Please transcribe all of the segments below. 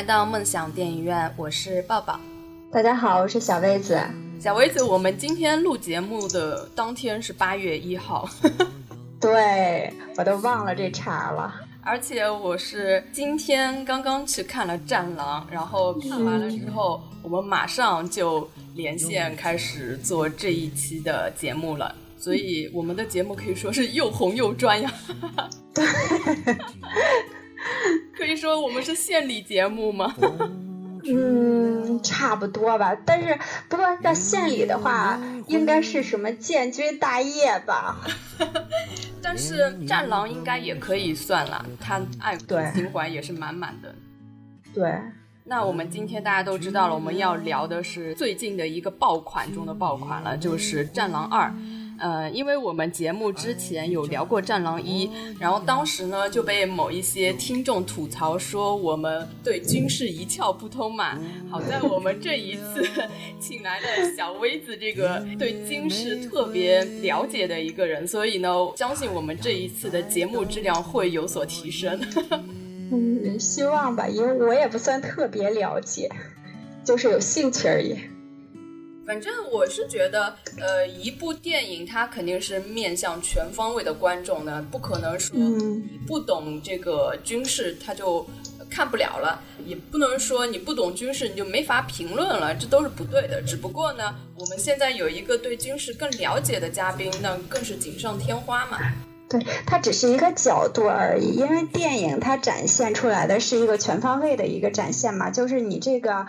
来到梦想电影院，我是抱抱。大家好，我是小薇子。小薇子，我们今天录节目的当天是八月一号，对我都忘了这茬了。而且我是今天刚刚去看了《战狼》，然后看完了之后，我们马上就连线开始做这一期的节目了。所以我们的节目可以说是又红又专呀。对，可以说我们是献礼节目吗？嗯，差不多吧。但是不过要献礼的话，应该是什么建军大业吧？但是《战狼》应该也可以算了，他爱国对情怀也是满满的。对，那我们今天大家都知道了，我们要聊的是最近的一个爆款中的爆款了，就是《战狼二》。呃，因为我们节目之前有聊过《战狼一》，然后当时呢就被某一些听众吐槽说我们对军事一窍不通嘛。好在我们这一次 请来了小薇子这个对军事特别了解的一个人，所以呢，相信我们这一次的节目质量会有所提升。嗯，希望吧，因为我也不算特别了解，就是有兴趣而已。反正我是觉得，呃，一部电影它肯定是面向全方位的观众的，不可能说嗯你不懂这个军事他就看不了了，也不能说你不懂军事你就没法评论了，这都是不对的。只不过呢，我们现在有一个对军事更了解的嘉宾，那更是锦上添花嘛。对，它只是一个角度而已，因为电影它展现出来的是一个全方位的一个展现嘛，就是你这个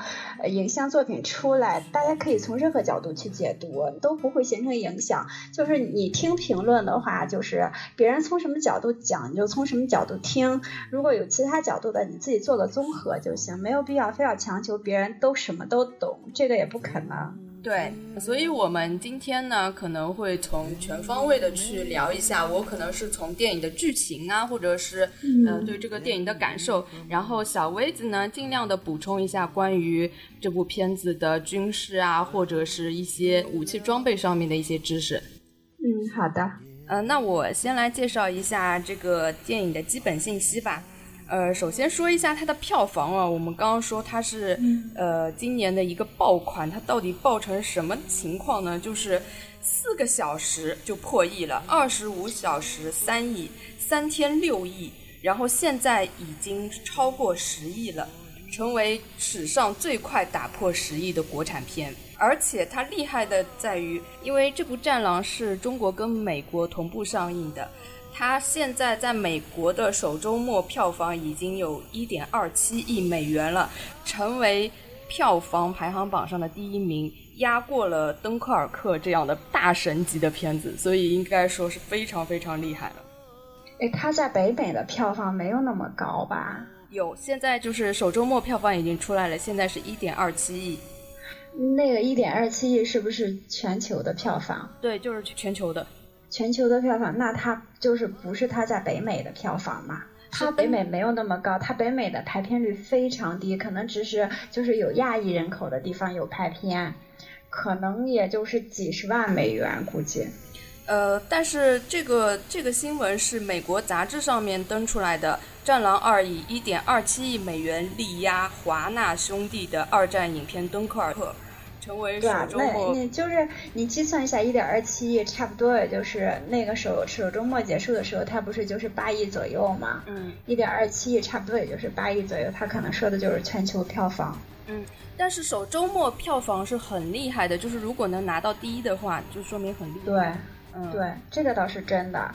影像作品出来，大家可以从任何角度去解读，都不会形成影响。就是你听评论的话，就是别人从什么角度讲，你就从什么角度听。如果有其他角度的，你自己做个综合就行，没有必要非要强求别人都什么都懂，这个也不可能。对，所以我们今天呢可能会从全方位的去聊一下，我可能是从电影的剧情啊，或者是呃对这个电影的感受，然后小薇子呢尽量的补充一下关于这部片子的军事啊，或者是一些武器装备上面的一些知识。嗯，好的。呃，那我先来介绍一下这个电影的基本信息吧。呃，首先说一下它的票房啊，我们刚刚说它是、呃今年的一个爆款，它到底爆成什么情况呢？就是四个小时就破亿了，二十五小时三亿，三天六亿，然后现在已经超过十亿了。成为史上最快打破十亿的国产片，而且它厉害的在于，因为这部《战狼》是中国跟美国同步上映的，它现在在美国的首周末票房已经有一点二七亿美元了，成为票房排行榜上的第一名，压过了《敦刻尔克》这样的大神级的片子，所以应该说是非常非常厉害了。哎，它在北美的票房没有那么高吧？有，现在就是首周末票房已经出来了，现在是一点二七亿。那个一点二七亿是不是全球的票房？对，就是全球的。全球的票房，那它就是不是它在北美的票房嘛？它北美没有那么高，它北美的排片率非常低，可能只是就是有亚裔人口的地方有排片，可能也就是几十万美元，估计。呃，但是这个这个新闻是美国杂志上面登出来的，《战狼二》以一点二七亿美元力压华纳兄弟的二战影片《敦刻尔克》，成为对啊，那。你就是你计算一下，一点二七亿，差不多也就是那个首首周末结束的时候，它不是就是八亿左右嘛？嗯一点二七亿，差不多也就是八亿左右，它可能说的就是全球票房。嗯，但是首周末票房是很厉害的，就是如果能拿到第一的话，就说明很厉害。对，嗯，对，这个倒是真的，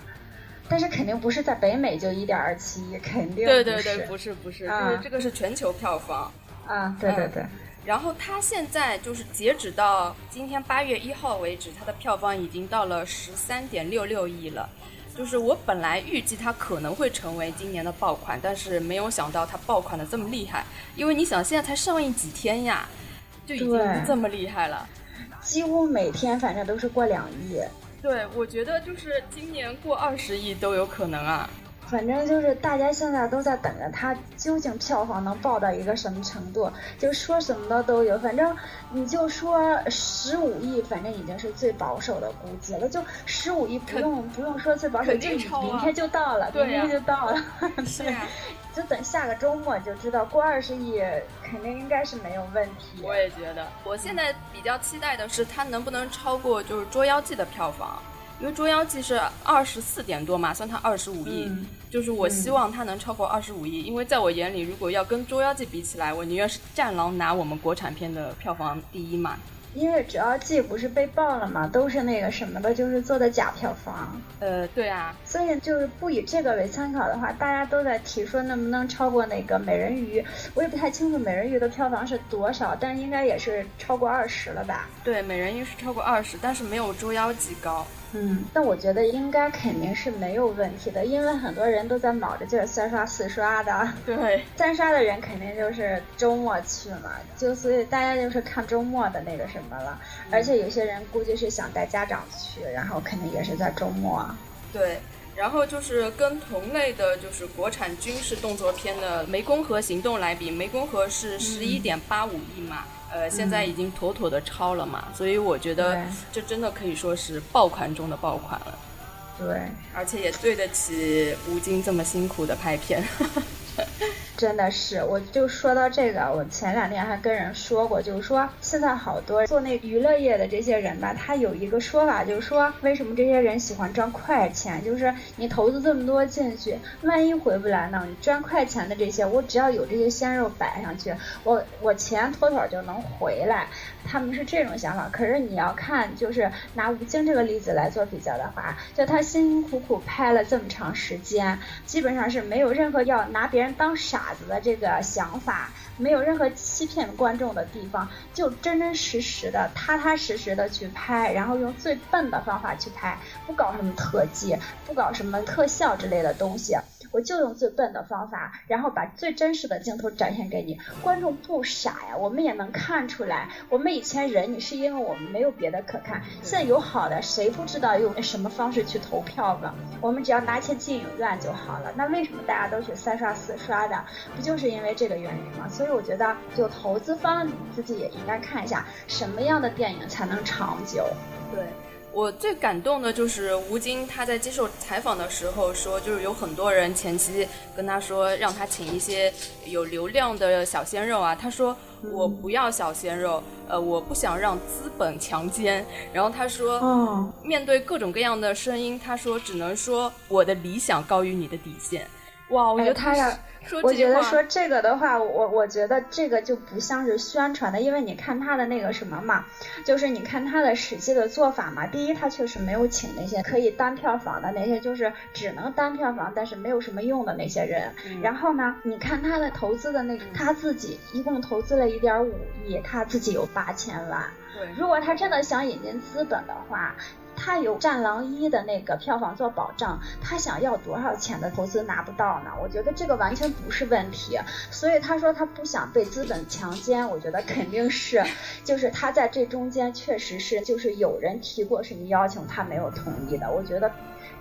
但是肯定不是在北美就一点二七亿，肯定对对对，不是不是不是，啊就是这个是全球票房。啊，对对嗯对，然后它现在就是截止到今天八月一号为止，它的票房已经到了十三点六六亿了。就是我本来预计它可能会成为今年的爆款，但是没有想到它爆款的这么厉害。因为你想，现在才上映几天呀，就已经这么厉害了，几乎每天反正都是过两亿。对，我觉得就是今年过二十亿都有可能啊。反正就是大家现在都在等着它究竟票房能爆到一个什么程度，就说什么的都有。反正你就说十五亿，反正已经是最保守的估计了。就十五亿不用不用说最保守，就明天就到了，明天就到了。是就等下个周末就知道，过二十亿肯定应该是没有问题。我也觉得，我现在比较期待的是它能不能超过就是《捉妖记》的票房。因为《捉妖记》是二十四点多嘛，算它二十五亿，就是我希望它能超过二十五亿。因为在我眼里，如果要跟《捉妖记》比起来，我宁愿是《战狼》拿我们国产片的票房第一嘛。因为《捉妖记》不是被爆了嘛，都是那个什么的，就是做的假票房。呃，对啊。所以就是不以这个为参考的话，大家都在提说能不能超过那个《美人鱼》，我也不太清楚《美人鱼》的票房是多少，但应该也是超过二十了吧？对，《美人鱼》是超过二十，但是没有《捉妖记》高。嗯，但我觉得应该肯定是没有问题的，因为很多人都在卯着劲儿三刷四刷的。对，三刷的人肯定就是周末去嘛，就所以大家就是看周末的那个什么了。而且有些人估计是想带家长去，然后肯定也是在周末。对，然后就是跟同类的，就是国产军事动作片的《湄公河行动》来比，《湄公河》是十一点八五亿嘛。呃，现在已经妥妥的超了嘛，所以我觉得这真的可以说是爆款中的爆款了。对，而且也对得起吴京这么辛苦的拍片。真的是，我就说到这个，我前两天还跟人说过，就是说现在好多做那娱乐业的这些人吧，他有一个说法，就是说为什么这些人喜欢赚快钱？就是你投资这么多进去，万一回不来呢？你赚快钱的这些，我只要有这些鲜肉摆上去，我我钱妥妥就能回来。他们是这种想法。可是你要看，就是拿吴京这个例子来做比较的话，就他辛辛苦苦拍了这么长时间，基本上是没有任何要拿别人当傻。傻子的这个想法，没有任何欺骗观众的地方，就真真实实的、踏踏实实的去拍，然后用最笨的方法去拍，不搞什么特技，不搞什么特效之类的东西。我就用最笨的方法，然后把最真实的镜头展现给你。观众不傻呀，我们也能看出来。我们以前忍你是因为我们没有别的可看，现在有好的，谁不知道用什么方式去投票呢？我们只要拿钱进影院就好了。那为什么大家都去三刷四刷的？不就是因为这个原因吗？所以我觉得，就投资方自己也应该看一下，什么样的电影才能长久。对。我最感动的就是吴京，他在接受采访的时候说，就是有很多人前期跟他说，让他请一些有流量的小鲜肉啊。他说我不要小鲜肉，呃，我不想让资本强奸。然后他说，面对各种各样的声音，他说只能说我的理想高于你的底线。哇，我觉得他呀。我觉得说这个的话，我我觉得这个就不像是宣传的，因为你看他的那个什么嘛，就是你看他的实际的做法嘛。第一，他确实没有请那些可以单票房的那些，就是只能单票房但是没有什么用的那些人。然后呢，你看他的投资的那个，他自己一共投资了一点五亿，他自己有八千万。对，如果他真的想引进资本的话。他有《战狼一》的那个票房做保障，他想要多少钱的投资拿不到呢？我觉得这个完全不是问题。所以他说他不想被资本强奸，我觉得肯定是，就是他在这中间确实是，就是有人提过什么要求，他没有同意的。我觉得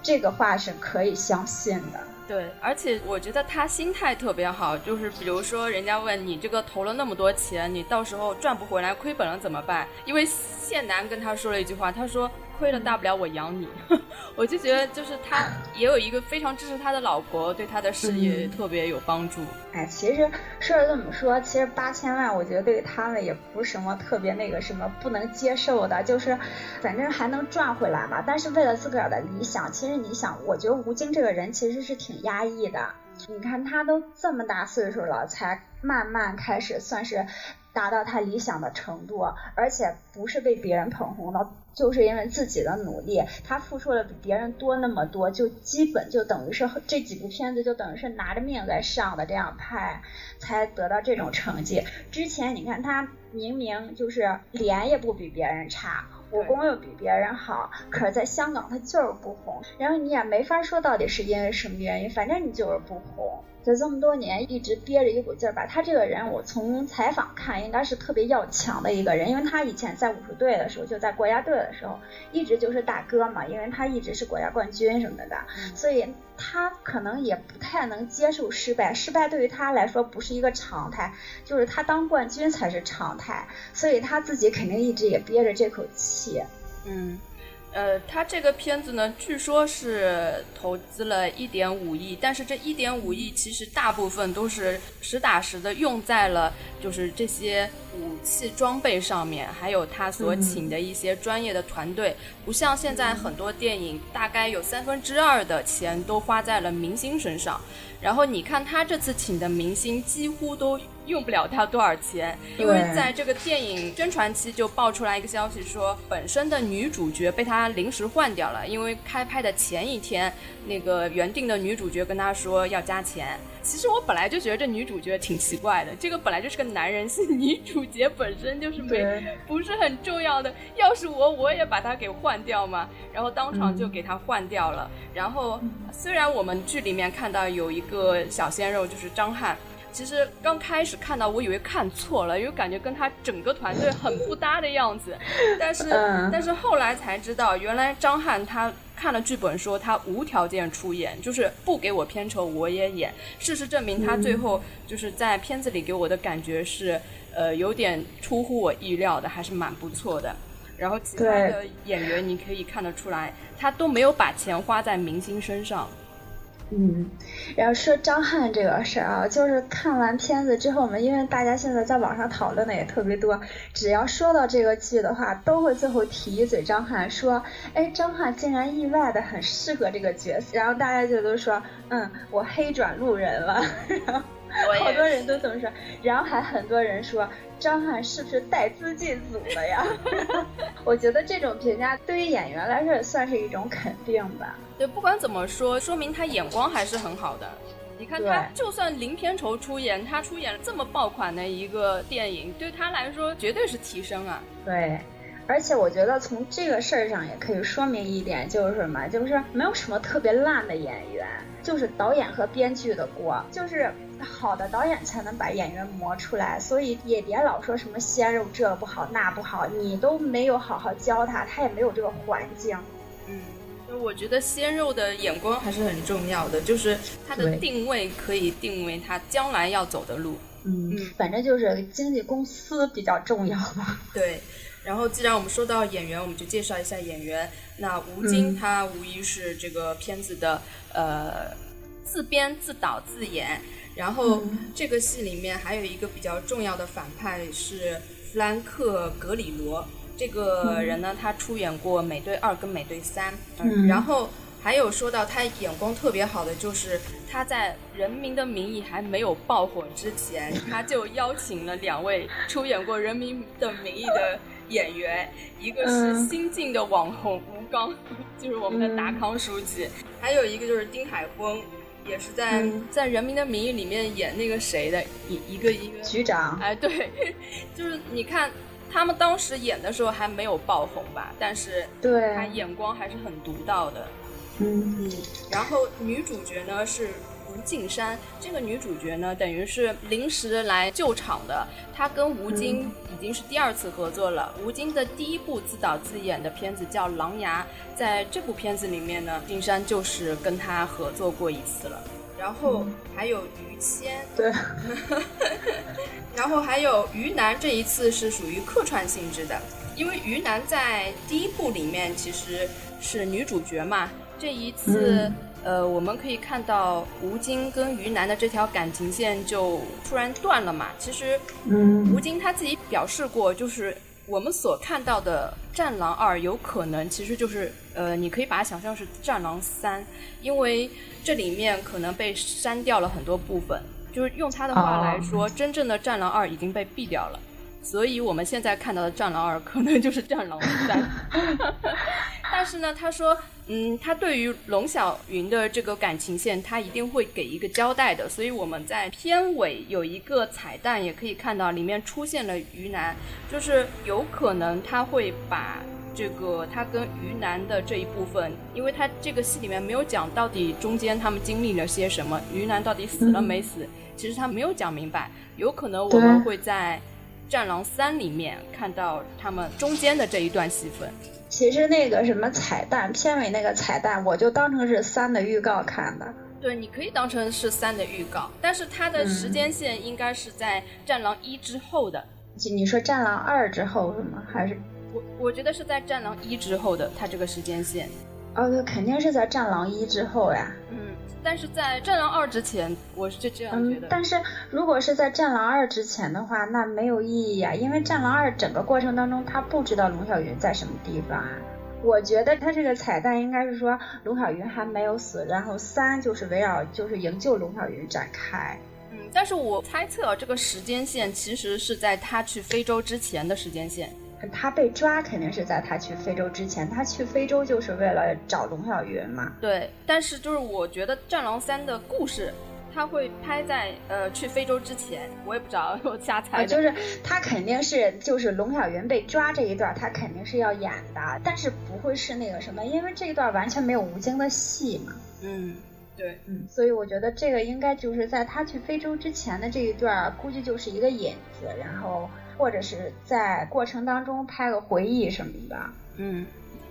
这个话是可以相信的。对，而且我觉得他心态特别好，就是比如说人家问你这个投了那么多钱，你到时候赚不回来亏本了怎么办？因为谢楠跟他说了一句话，他说。亏了大不了我养你，我就觉得就是他也有一个非常支持他的老婆，对他的事业特别有帮助。哎，其实说是这么说，其实八千万我觉得对他们也不是什么特别那个什么不能接受的，就是反正还能赚回来嘛。但是为了自个儿的理想，其实你想，我觉得吴京这个人其实是挺压抑的。你看他都这么大岁数了，才慢慢开始算是。达到他理想的程度，而且不是被别人捧红的，就是因为自己的努力，他付出了比别人多那么多，就基本就等于是这几部片子就等于是拿着命在上的这样拍，才得到这种成绩。之前你看他明明就是脸也不比别人差，武功又比别人好，可是在香港他就是不红，然后你也没法说到底是因为什么原因，反正你就是不红。就这么多年一直憋着一股劲儿吧。他这个人，我从采访看，应该是特别要强的一个人，因为他以前在武术队的时候，就在国家队的时候，一直就是大哥嘛，因为他一直是国家冠军什么的，所以他可能也不太能接受失败，失败对于他来说不是一个常态，就是他当冠军才是常态，所以他自己肯定一直也憋着这口气。嗯。呃，他这个片子呢，据说是投资了一点五亿，但是这一点五亿其实大部分都是实打实的用在了就是这些武器装备上面，还有他所请的一些专业的团队，不像现在很多电影，大概有三分之二的钱都花在了明星身上。然后你看他这次请的明星几乎都用不了他多少钱，因为在这个电影宣传期就爆出来一个消息，说本身的女主角被他临时换掉了，因为开拍的前一天，那个原定的女主角跟他说要加钱。其实我本来就觉得这女主角挺奇怪的，这个本来就是个男人戏，女主角本身就是没不是很重要的。要是我，我也把她给换掉嘛。然后当场就给她换掉了。然后虽然我们剧里面看到有一个小鲜肉就是张翰，其实刚开始看到我以为看错了，因为感觉跟他整个团队很不搭的样子。但是但是后来才知道，原来张翰他。看了剧本说他无条件出演，就是不给我片酬我也演。事实证明他最后就是在片子里给我的感觉是，呃，有点出乎我意料的，还是蛮不错的。然后其他的演员你可以看得出来，他都没有把钱花在明星身上。嗯，然后说张翰这个事儿啊，就是看完片子之后，我们因为大家现在在网上讨论的也特别多，只要说到这个剧的话，都会最后提一嘴张翰，说，哎，张翰竟然意外的很适合这个角色，然后大家就都说，嗯，我黑转路人了，然后好多人都这么说，然后还很多人说。张翰是不是带资进组了呀？我觉得这种评价对于演员来说也算是一种肯定吧。对，不管怎么说，说明他眼光还是很好的。你看他就算零片酬出演，他出演了这么爆款的一个电影，对他来说绝对是提升啊。对。而且我觉得从这个事儿上也可以说明一点，就是什么？就是没有什么特别烂的演员，就是导演和编剧的锅。就是好的导演才能把演员磨出来，所以也别老说什么鲜肉这不好那不好，你都没有好好教他，他也没有这个环境。嗯，我觉得鲜肉的眼光还是很重要的，就是他的定位可以定位他将来要走的路。嗯，反正就是经纪公司比较重要吧。对。然后，既然我们说到演员，我们就介绍一下演员。那吴京他无疑是这个片子的呃自编自导自演。然后这个戏里面还有一个比较重要的反派是弗兰克·格里罗。这个人呢，他出演过《美队二》跟《美队三》。嗯然后还有说到他眼光特别好的，就是他在《人民的名义》还没有爆火之前，他就邀请了两位出演过《人民的名义》的。演员，一个是新晋的网红吴刚，就是我们的达康书记，还有一个就是丁海峰，也是在在《人民的名义》里面演那个谁的一一个一个局长。哎，对，就是你看他们当时演的时候还没有爆红吧，但是对他眼光还是很独到的。嗯嗯，然后女主角呢是。吴敬山这个女主角呢，等于是临时来救场的。她跟吴京已经是第二次合作了。吴京的第一部自导自演的片子叫《狼牙》，在这部片子里面呢，敬山就是跟他合作过一次了。然后还有于谦，对，然后还有于南，这一次是属于客串性质的，因为于南在第一部里面其实是女主角嘛，这一次。呃，我们可以看到吴京跟于南的这条感情线就突然断了嘛。其实，嗯，吴京他自己表示过，就是我们所看到的《战狼二》有可能其实就是，呃，你可以把它想象是《战狼三》，因为这里面可能被删掉了很多部分。就是用他的话来说，真正的《战狼二》已经被毙掉了。所以我们现在看到的《战狼二》可能就是《战狼三》，但是呢，他说，嗯，他对于龙小云的这个感情线，他一定会给一个交代的。所以我们在片尾有一个彩蛋，也可以看到里面出现了于南，就是有可能他会把这个他跟于南的这一部分，因为他这个戏里面没有讲到底中间他们经历了些什么，于南到底死了没死，其实他没有讲明白，有可能我们会在《战狼三》里面看到他们中间的这一段戏份。其实那个什么彩蛋片尾那个彩蛋，我就当成是三的预告看的。对，你可以当成是三的预告，但是它的时间线应该是在《战狼一》之后的。你说《战狼二》之后是吗？还是我我觉得是在《战狼一》之后的，它这个时间线。哦，对，肯定是在《战狼一》之后呀。嗯，但是在《战狼二》之前，我是就这样觉得。嗯，但是如果是在《战狼二》之前的话，那没有意义呀，因为《战狼二》整个过程当中，他不知道龙小云在什么地方啊。我觉得他这个彩蛋应该是说龙小云还没有死，然后三就是围绕就是营救龙小云展开。嗯，但是我猜测这个时间线其实是在他去非洲之前的时间线。他被抓肯定是在他去非洲之前，他去非洲就是为了找龙小云嘛。对，但是就是我觉得《战狼三》的故事。他会拍在呃去非洲之前，我也不知道，我瞎猜的。就是他肯定是就是龙小云被抓这一段，他肯定是要演的，但是不会是那个什么，因为这一段完全没有吴京的戏嘛。嗯，对，嗯，所以我觉得这个应该就是在他去非洲之前的这一段，估计就是一个引子，然后或者是在过程当中拍个回忆什么的。嗯，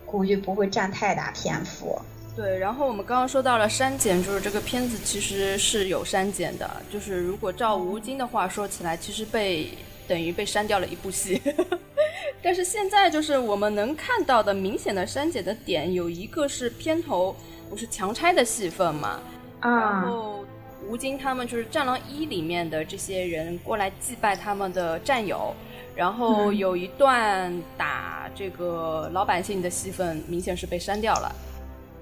估计不会占太大篇幅。对，然后我们刚刚说到了删减，就是这个片子其实是有删减的，就是如果照吴京的话说起来，其实被等于被删掉了一部戏。但是现在就是我们能看到的明显的删减的点，有一个是片头不是强拆的戏份嘛，然后吴京他们就是《战狼一》里面的这些人过来祭拜他们的战友，然后有一段打这个老百姓的戏份，明显是被删掉了。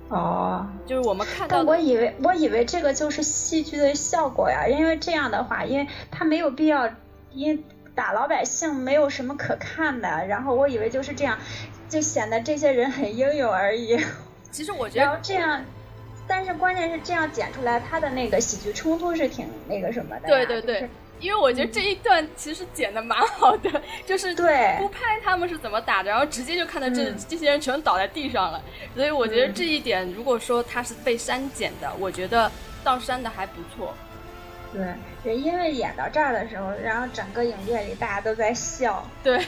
哦，就是我们看到，我以为我以为这个就是戏剧的效果呀，因为这样的话，因为他没有必要，因打老百姓没有什么可看的，然后我以为就是这样，就显得这些人很英勇而已。其实我觉得，然后这样，但是关键是这样剪出来，他的那个喜剧冲突是挺那个什么的。对对对。因为我觉得这一段其实剪的蛮好的，就是对不拍他们是怎么打的，然后直接就看到这这些人全倒在地上了，所以我觉得这一点如果说他是被删减的，我觉得倒删的还不错。对，也因为演到这儿的时候，然后整个影院里大家都在笑。对，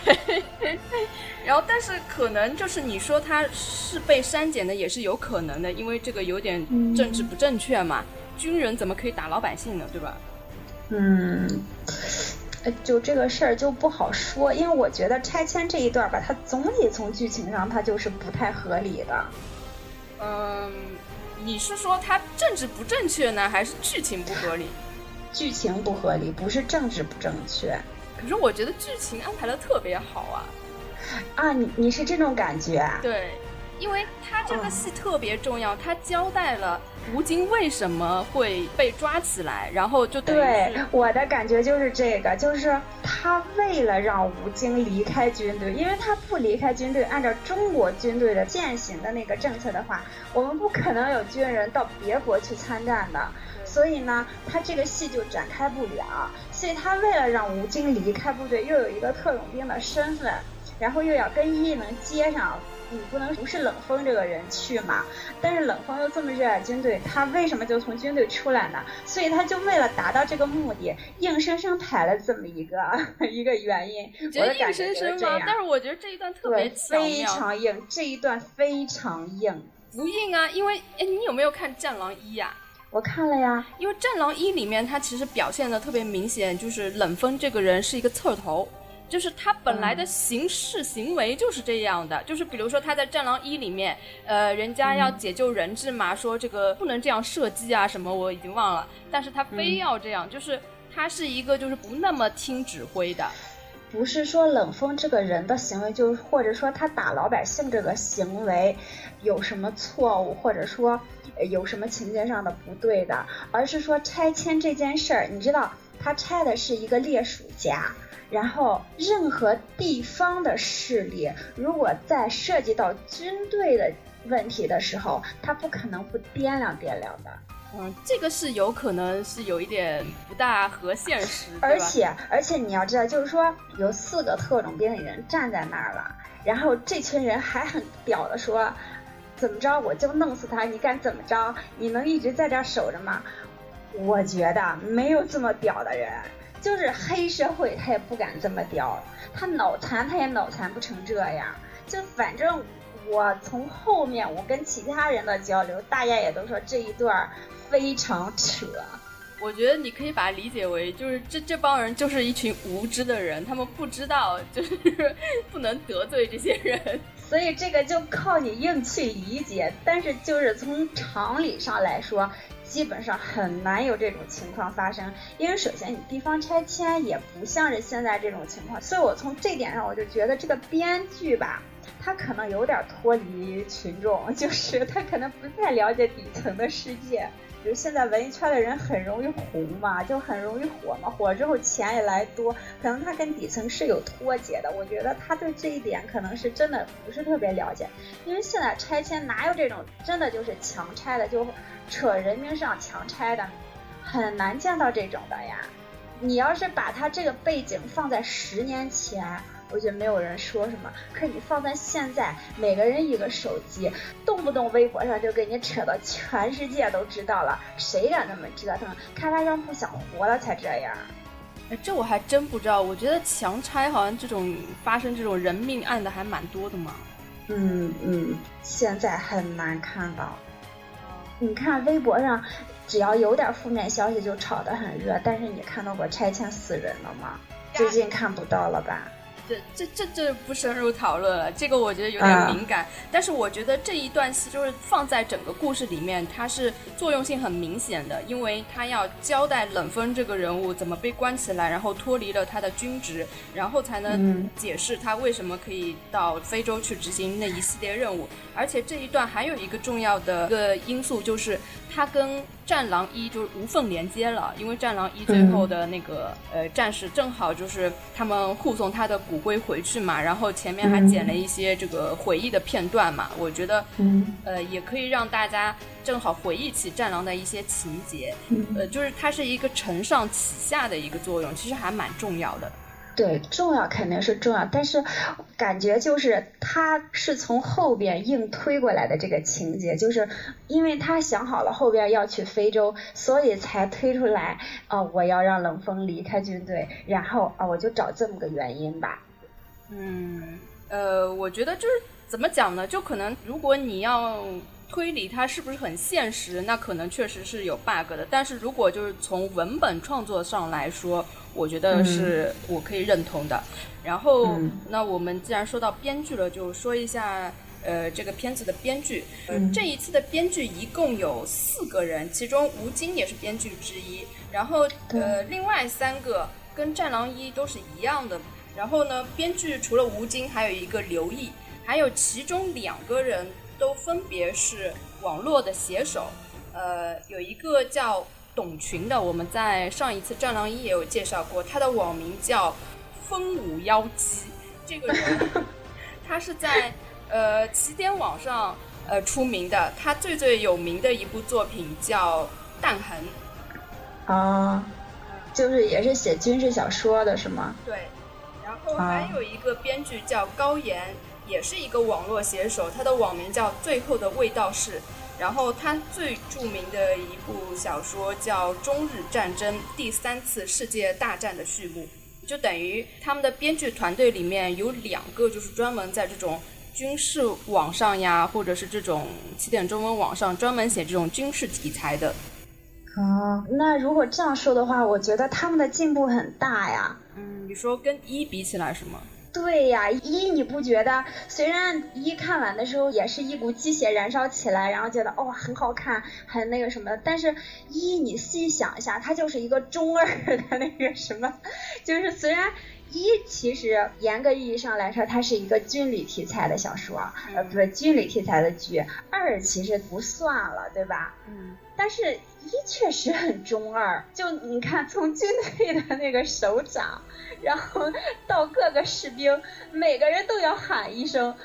然后但是可能就是你说他是被删减的也是有可能的，因为这个有点政治不正确嘛，军人怎么可以打老百姓呢？对吧？嗯，就这个事儿就不好说，因为我觉得拆迁这一段吧，它总体从剧情上它就是不太合理的。嗯，你是说它政治不正确呢，还是剧情不合理？剧情不合理，不是政治不正确。可是我觉得剧情安排的特别好啊！啊，你你是这种感觉？对。因为他这个戏特别重要，他交代了吴京为什么会被抓起来，然后就对我的感觉就是这个，就是他为了让吴京离开军队，因为他不离开军队，按照中国军队的践行的那个政策的话，我们不可能有军人到别国去参战的，所以呢，他这个戏就展开不了。所以他为了让吴京离开部队，又有一个特种兵的身份，然后又要跟伊能接上。你不能不是冷锋这个人去嘛？但是冷锋又这么热爱军队，他为什么就从军队出来呢？所以他就为了达到这个目的，硬生生排了这么一个 一个原因。我的感觉是这样。但是我觉得这一段特别。非常硬，这一段非常硬。不硬啊，因为哎，你有没有看《战狼一》呀？我看了呀。因为《战狼一》里面他其实表现的特别明显，就是冷锋这个人是一个刺头。就是他本来的行事行为就是这样的，就是比如说他在《战狼一》里面，呃，人家要解救人质嘛，说这个不能这样射击啊什么，我已经忘了，但是他非要这样，就是他是一个就是不那么听指挥的，不是说冷锋这个人的行为，就是或者说他打老百姓这个行为有什么错误，或者说有什么情节上的不对的，而是说拆迁这件事儿，你知道他拆的是一个烈属家。然后，任何地方的势力，如果在涉及到军队的问题的时候，他不可能不掂量掂量的。嗯，这个是有可能是有一点不大合现实，而且而且你要知道，就是说有四个特种兵的人站在那儿了，然后这群人还很屌的说，怎么着我就弄死他，你敢怎么着？你能一直在这儿守着吗？我觉得没有这么屌的人，就是黑社会他也不敢这么屌，他脑残他也脑残不成这样，就反正。我从后面，我跟其他人的交流，大家也都说这一段非常扯。我觉得你可以把它理解为，就是这这帮人就是一群无知的人，他们不知道，就是 不能得罪这些人，所以这个就靠你硬去理解。但是就是从常理上来说，基本上很难有这种情况发生，因为首先你地方拆迁也不像是现在这种情况，所以我从这点上我就觉得这个编剧吧。他可能有点脱离群众，就是他可能不太了解底层的世界。就现在文艺圈的人很容易红嘛，就很容易火嘛，火之后钱也来多，可能他跟底层是有脱节的。我觉得他对这一点可能是真的不是特别了解，因为现在拆迁哪有这种真的就是强拆的，就扯人名上强拆的，很难见到这种的呀。你要是把他这个背景放在十年前。我觉得没有人说什么，可你放在现在，每个人一个手机，动不动微博上就给你扯到全世界都知道了，谁敢那么折腾？开发商不想活了才这样？哎，这我还真不知道。我觉得强拆好像这种发生这种人命案的还蛮多的嘛。嗯嗯，现在很难看到。你看微博上，只要有点负面消息就炒得很热，但是你看到过拆迁死人了吗？最近看不到了吧？这这这这不深入讨论了，这个我觉得有点敏感。但是我觉得这一段戏就是放在整个故事里面，它是作用性很明显的，因为它要交代冷风这个人物怎么被关起来，然后脱离了他的军职，然后才能解释他为什么可以到非洲去执行那一系列任务。而且这一段还有一个重要的一个因素，就是他跟战狼一就是无缝连接了，因为战狼一最后的那个呃战士正好就是他们护送他的骨灰回去嘛，然后前面还剪了一些这个回忆的片段嘛，我觉得呃也可以让大家正好回忆起战狼的一些情节，呃就是它是一个承上启下的一个作用，其实还蛮重要的。对，重要肯定是重要，但是感觉就是他是从后边硬推过来的这个情节，就是因为他想好了后边要去非洲，所以才推出来啊，我要让冷锋离开军队，然后啊，我就找这么个原因吧。嗯，呃，我觉得就是怎么讲呢？就可能如果你要。推理它是不是很现实？那可能确实是有 bug 的。但是如果就是从文本创作上来说，我觉得是我可以认同的。然后，那我们既然说到编剧了，就说一下呃这个片子的编剧。这一次的编剧一共有四个人，其中吴京也是编剧之一。然后呃另外三个跟《战狼一》都是一样的。然后呢，编剧除了吴京，还有一个刘毅，还有其中两个人。都分别是网络的写手，呃，有一个叫董群的，我们在上一次《战狼一》也有介绍过，他的网名叫风舞妖姬。这个人，他是在呃起点网上呃出名的，他最最有名的一部作品叫《弹痕》。啊，就是也是写军事小说的是吗？对，然后还有一个编剧叫高岩。也是一个网络写手，他的网名叫最后的味道是，然后他最著名的一部小说叫《中日战争：第三次世界大战的序幕》，就等于他们的编剧团队里面有两个就是专门在这种军事网上呀，或者是这种起点中文网上专门写这种军事题材的。啊，那如果这样说的话，我觉得他们的进步很大呀。嗯，你说跟一比起来是吗？对呀，一你不觉得？虽然一看完的时候也是一股鸡血燃烧起来，然后觉得哦很好看，很那个什么，但是一你细想一下，它就是一个中二的那个什么，就是虽然一其实严格意义上来说，它是一个军旅题材的小说，呃不是军旅题材的剧，二其实不算了，对吧？嗯。但是一确实很中二，就你看从军队的那个首长。然后 到各个士兵，每个人都要喊一声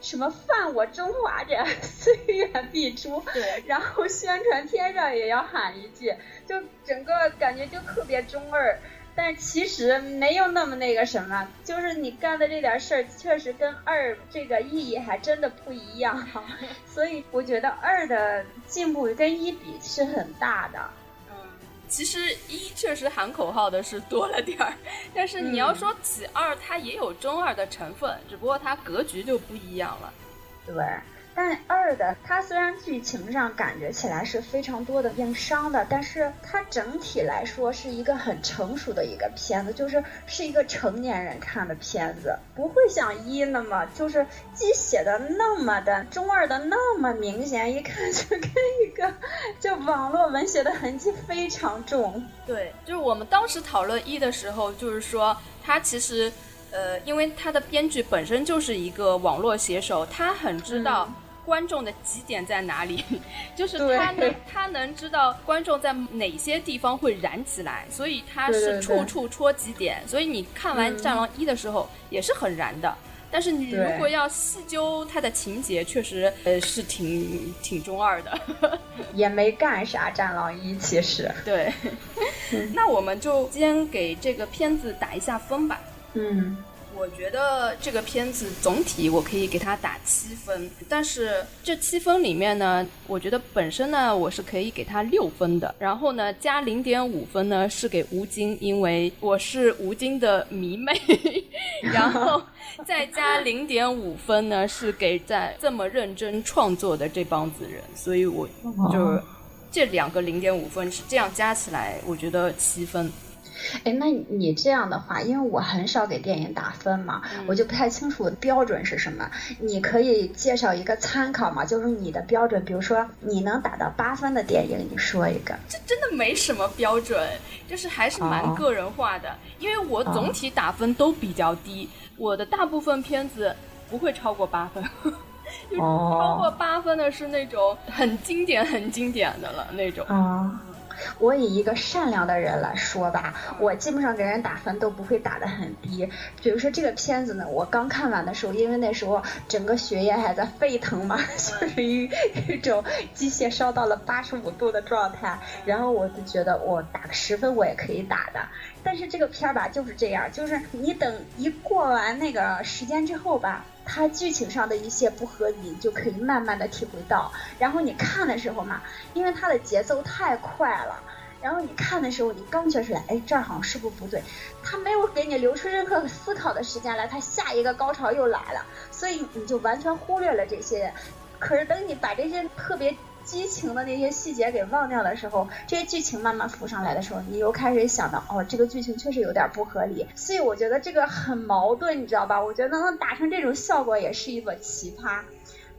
什么犯我中华者，虽远必诛。对，然后宣传片上也要喊一句，就整个感觉就特别中二。但其实没有那么那个什么，就是你干的这点事儿，确实跟二这个意义还真的不一样。所以我觉得二的进步跟一比是很大的。其实一确实喊口号的是多了点儿，但是你要说起二，它也有中二的成分，只不过它格局就不一样了。对。但二的它虽然剧情上感觉起来是非常多的硬伤的，但是它整体来说是一个很成熟的一个片子，就是是一个成年人看的片子，不会像一那么就是既写的那么的中二的那么明显，一看就跟一个就网络文学的痕迹非常重。对，就是我们当时讨论一的时候，就是说它其实。呃，因为他的编剧本身就是一个网络写手，他很知道观众的极点在哪里，就是他能他能知道观众在哪些地方会燃起来，所以他是处处戳极点。所以你看完《战狼一》的时候也是很燃的，但是你如果要细究他的情节，确实呃是挺挺中二的，也没干啥。《战狼一》其实。对，那我们就先给这个片子打一下分吧。嗯，我觉得这个片子总体我可以给它打七分，但是这七分里面呢，我觉得本身呢我是可以给它六分的，然后呢加零点五分呢是给吴京，因为我是吴京的迷妹，然后再加零点五分呢是给在这么认真创作的这帮子人，所以我就这两个零点五分是这样加起来，我觉得七分。哎，那你这样的话，因为我很少给电影打分嘛，我就不太清楚标准是什么。你可以介绍一个参考嘛？就是你的标准，比如说你能打到八分的电影，你说一个。这真的没什么标准，就是还是蛮个人化的。因为我总体打分都比较低，我的大部分片子不会超过八分，超过八分的是那种很经典、很经典的了那种。啊。我以一个善良的人来说吧，我基本上给人打分都不会打得很低。比如说这个片子呢，我刚看完的时候，因为那时候整个血液还在沸腾嘛，就是一一种机械烧到了八十五度的状态，然后我就觉得我打个十分我也可以打的。但是这个片儿吧就是这样，就是你等一过完那个时间之后吧。它剧情上的一些不合理，就可以慢慢的体会到。然后你看的时候嘛，因为它的节奏太快了，然后你看的时候，你刚觉出来，哎，这儿好像是不是不对？他没有给你留出任何思考的时间来，他下一个高潮又来了，所以你就完全忽略了这些。可是等你把这些特别。激情的那些细节给忘掉的时候，这些剧情慢慢浮上来的时候，你又开始想到，哦，这个剧情确实有点不合理。所以我觉得这个很矛盾，你知道吧？我觉得能打成这种效果也是一个奇葩。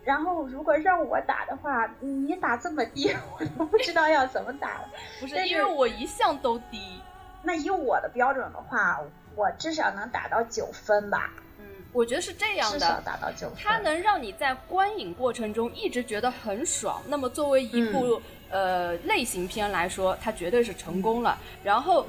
然后如果让我打的话，你打这么低，我都不知道要怎么打了。不是，因为我一向都低。那以我的标准的话，我至少能打到九分吧。我觉得是这样的，它能让你在观影过程中一直觉得很爽。那么作为一部呃类型片来说，它绝对是成功了。然后，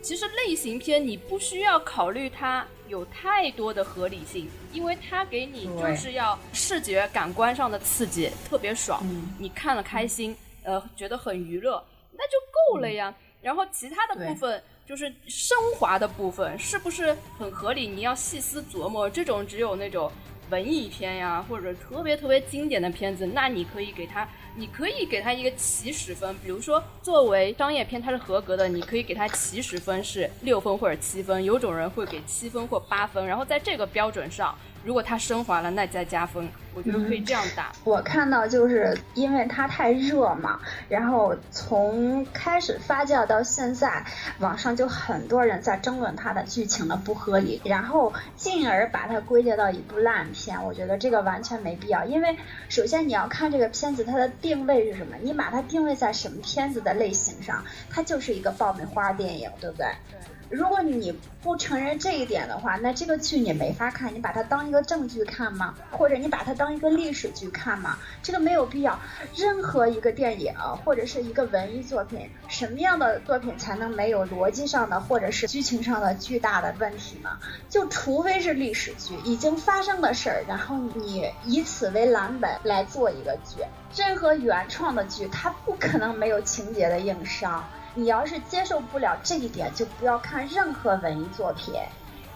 其实类型片你不需要考虑它有太多的合理性，因为它给你就是要视觉感官上的刺激，特别爽，你看了开心，呃，觉得很娱乐，那就够了呀。然后其他的部分。就是升华的部分是不是很合理？你要细思琢磨。这种只有那种文艺片呀，或者特别特别经典的片子，那你可以给他，你可以给他一个起始分。比如说，作为商业片，它是合格的，你可以给他起始分是六分或者七分。有种人会给七分或八分，然后在这个标准上。如果它升华了，那再加分，我觉得可以这样打。我看到就是因为它太热嘛，然后从开始发酵到现在，网上就很多人在争论它的剧情的不合理，然后进而把它归结到一部烂片。我觉得这个完全没必要，因为首先你要看这个片子，它的定位是什么？你把它定位在什么片子的类型上，它就是一个爆米花电影，对不对？对。如果你不承认这一点的话，那这个剧你没法看。你把它当一个正剧看吗？或者你把它当一个历史剧看吗？这个没有必要。任何一个电影或者是一个文艺作品，什么样的作品才能没有逻辑上的或者是剧情上的巨大的问题呢？就除非是历史剧已经发生的事儿，然后你以此为蓝本来做一个剧。任何原创的剧，它不可能没有情节的硬伤。你要是接受不了这一点，就不要看任何文艺作品。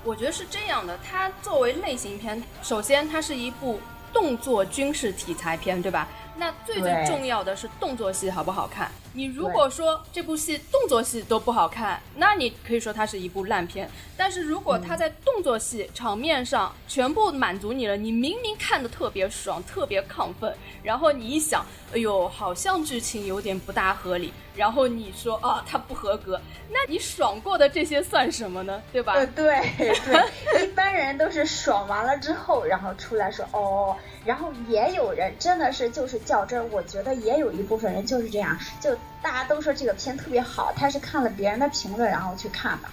我觉得是这样的，它作为类型片，首先它是一部动作军事题材片，对吧？那最最重要的是动作戏好不好看？你如果说这部戏动作戏都不好看，那你可以说它是一部烂片。但是如果它在动作戏场面上全部满足你了，你明明看的特别爽，特别亢奋，然后你一想，哎呦，好像剧情有点不大合理，然后你说啊，他不合格，那你爽过的这些算什么呢？对吧？对对，一般人都是爽完了之后，然后出来说哦。然后也有人真的是就是较真，我觉得也有一部分人就是这样，就大家都说这个片特别好，他是看了别人的评论然后去看的。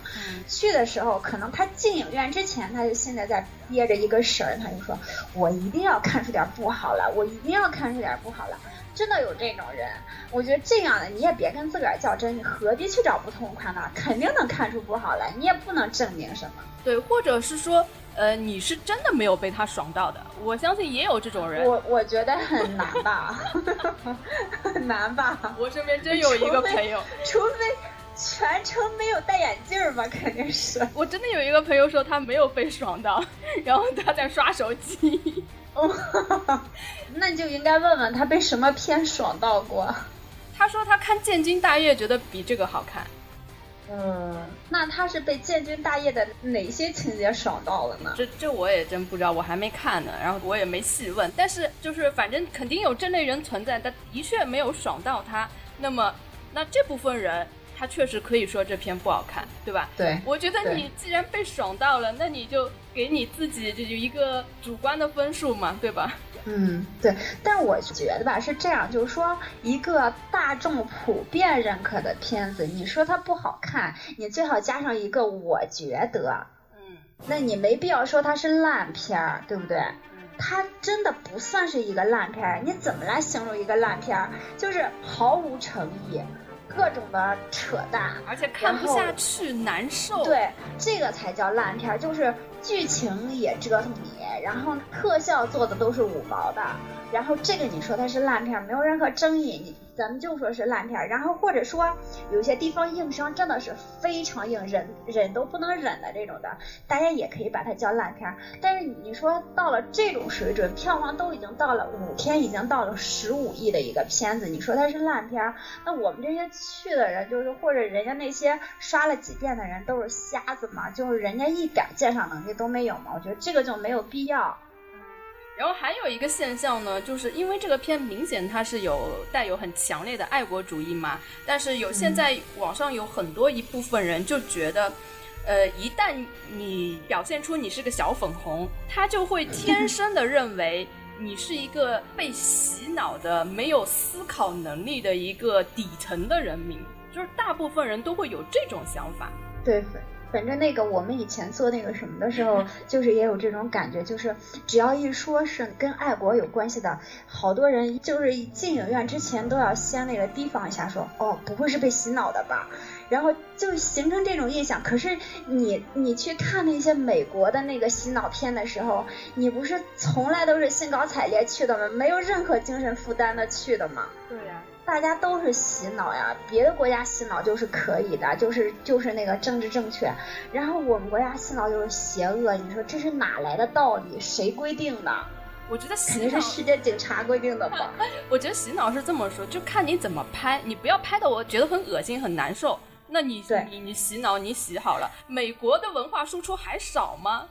去的时候可能他进影院之前他就现在在憋着一个神儿，他就说我一定要看出点不好来，我一定要看出点不好来。真的有这种人，我觉得这样的你也别跟自个儿较真，你何必去找不痛快呢？肯定能看出不好来，你也不能证明什么。对，或者是说。呃，你是真的没有被他爽到的，我相信也有这种人。我我觉得很难吧，很 难吧。我身边真有一个朋友，除非全程没有戴眼镜吧，肯定是。我真的有一个朋友说他没有被爽到，然后他在刷手机。那你就应该问问他被什么片爽到过。他说他看《建军大业》觉得比这个好看。嗯，那他是被建军大业的哪些情节爽到了呢？这这我也真不知道，我还没看呢，然后我也没细问。但是就是反正肯定有这类人存在，但的确没有爽到他。那么那这部分人，他确实可以说这篇不好看，对吧？对，我觉得你既然被爽到了，那你就给你自己就一个主观的分数嘛，对吧？嗯，对，但我觉得吧是这样，就是说一个大众普遍认可的片子，你说它不好看，你最好加上一个我觉得，嗯，那你没必要说它是烂片儿，对不对？它真的不算是一个烂片儿，你怎么来形容一个烂片儿？就是毫无诚意。各种的扯淡，而且看不下去，难受。对，这个才叫烂片儿，就是剧情也折腾你，然后特效做的都是五毛的，然后这个你说它是烂片，没有任何争议。你。咱们就说是烂片，然后或者说有些地方硬伤真的是非常硬，忍忍都不能忍的这种的，大家也可以把它叫烂片。但是你说到了这种水准，票房都已经到了五天已经到了十五亿的一个片子，你说它是烂片，那我们这些去的人就是或者人家那些刷了几遍的人都是瞎子嘛，就是人家一点鉴赏能力都没有嘛，我觉得这个就没有必要。然后还有一个现象呢，就是因为这个片明显它是有带有很强烈的爱国主义嘛，但是有现在网上有很多一部分人就觉得，呃，一旦你表现出你是个小粉红，他就会天 生的认为你是一个被洗脑的、没有思考能力的一个底层的人民，就是大部分人都会有这种想法。对。反正那个我们以前做那个什么的时候，就是也有这种感觉，就是只要一说是跟爱国有关系的，好多人就是进影院之前都要先那个提防一下，说哦，不会是被洗脑的吧？然后就形成这种印象。可是你你去看那些美国的那个洗脑片的时候，你不是从来都是兴高采烈去的吗？没有任何精神负担的去的吗？对呀。大家都是洗脑呀，别的国家洗脑就是可以的，就是就是那个政治正确，然后我们国家洗脑就是邪恶，你说这是哪来的道理？谁规定的？我觉得肯定是世界警察规定的吧。我觉得洗脑是这么说，就看你怎么拍，你不要拍的我觉得很恶心很难受，那你你你洗脑你洗好了，美国的文化输出还少吗？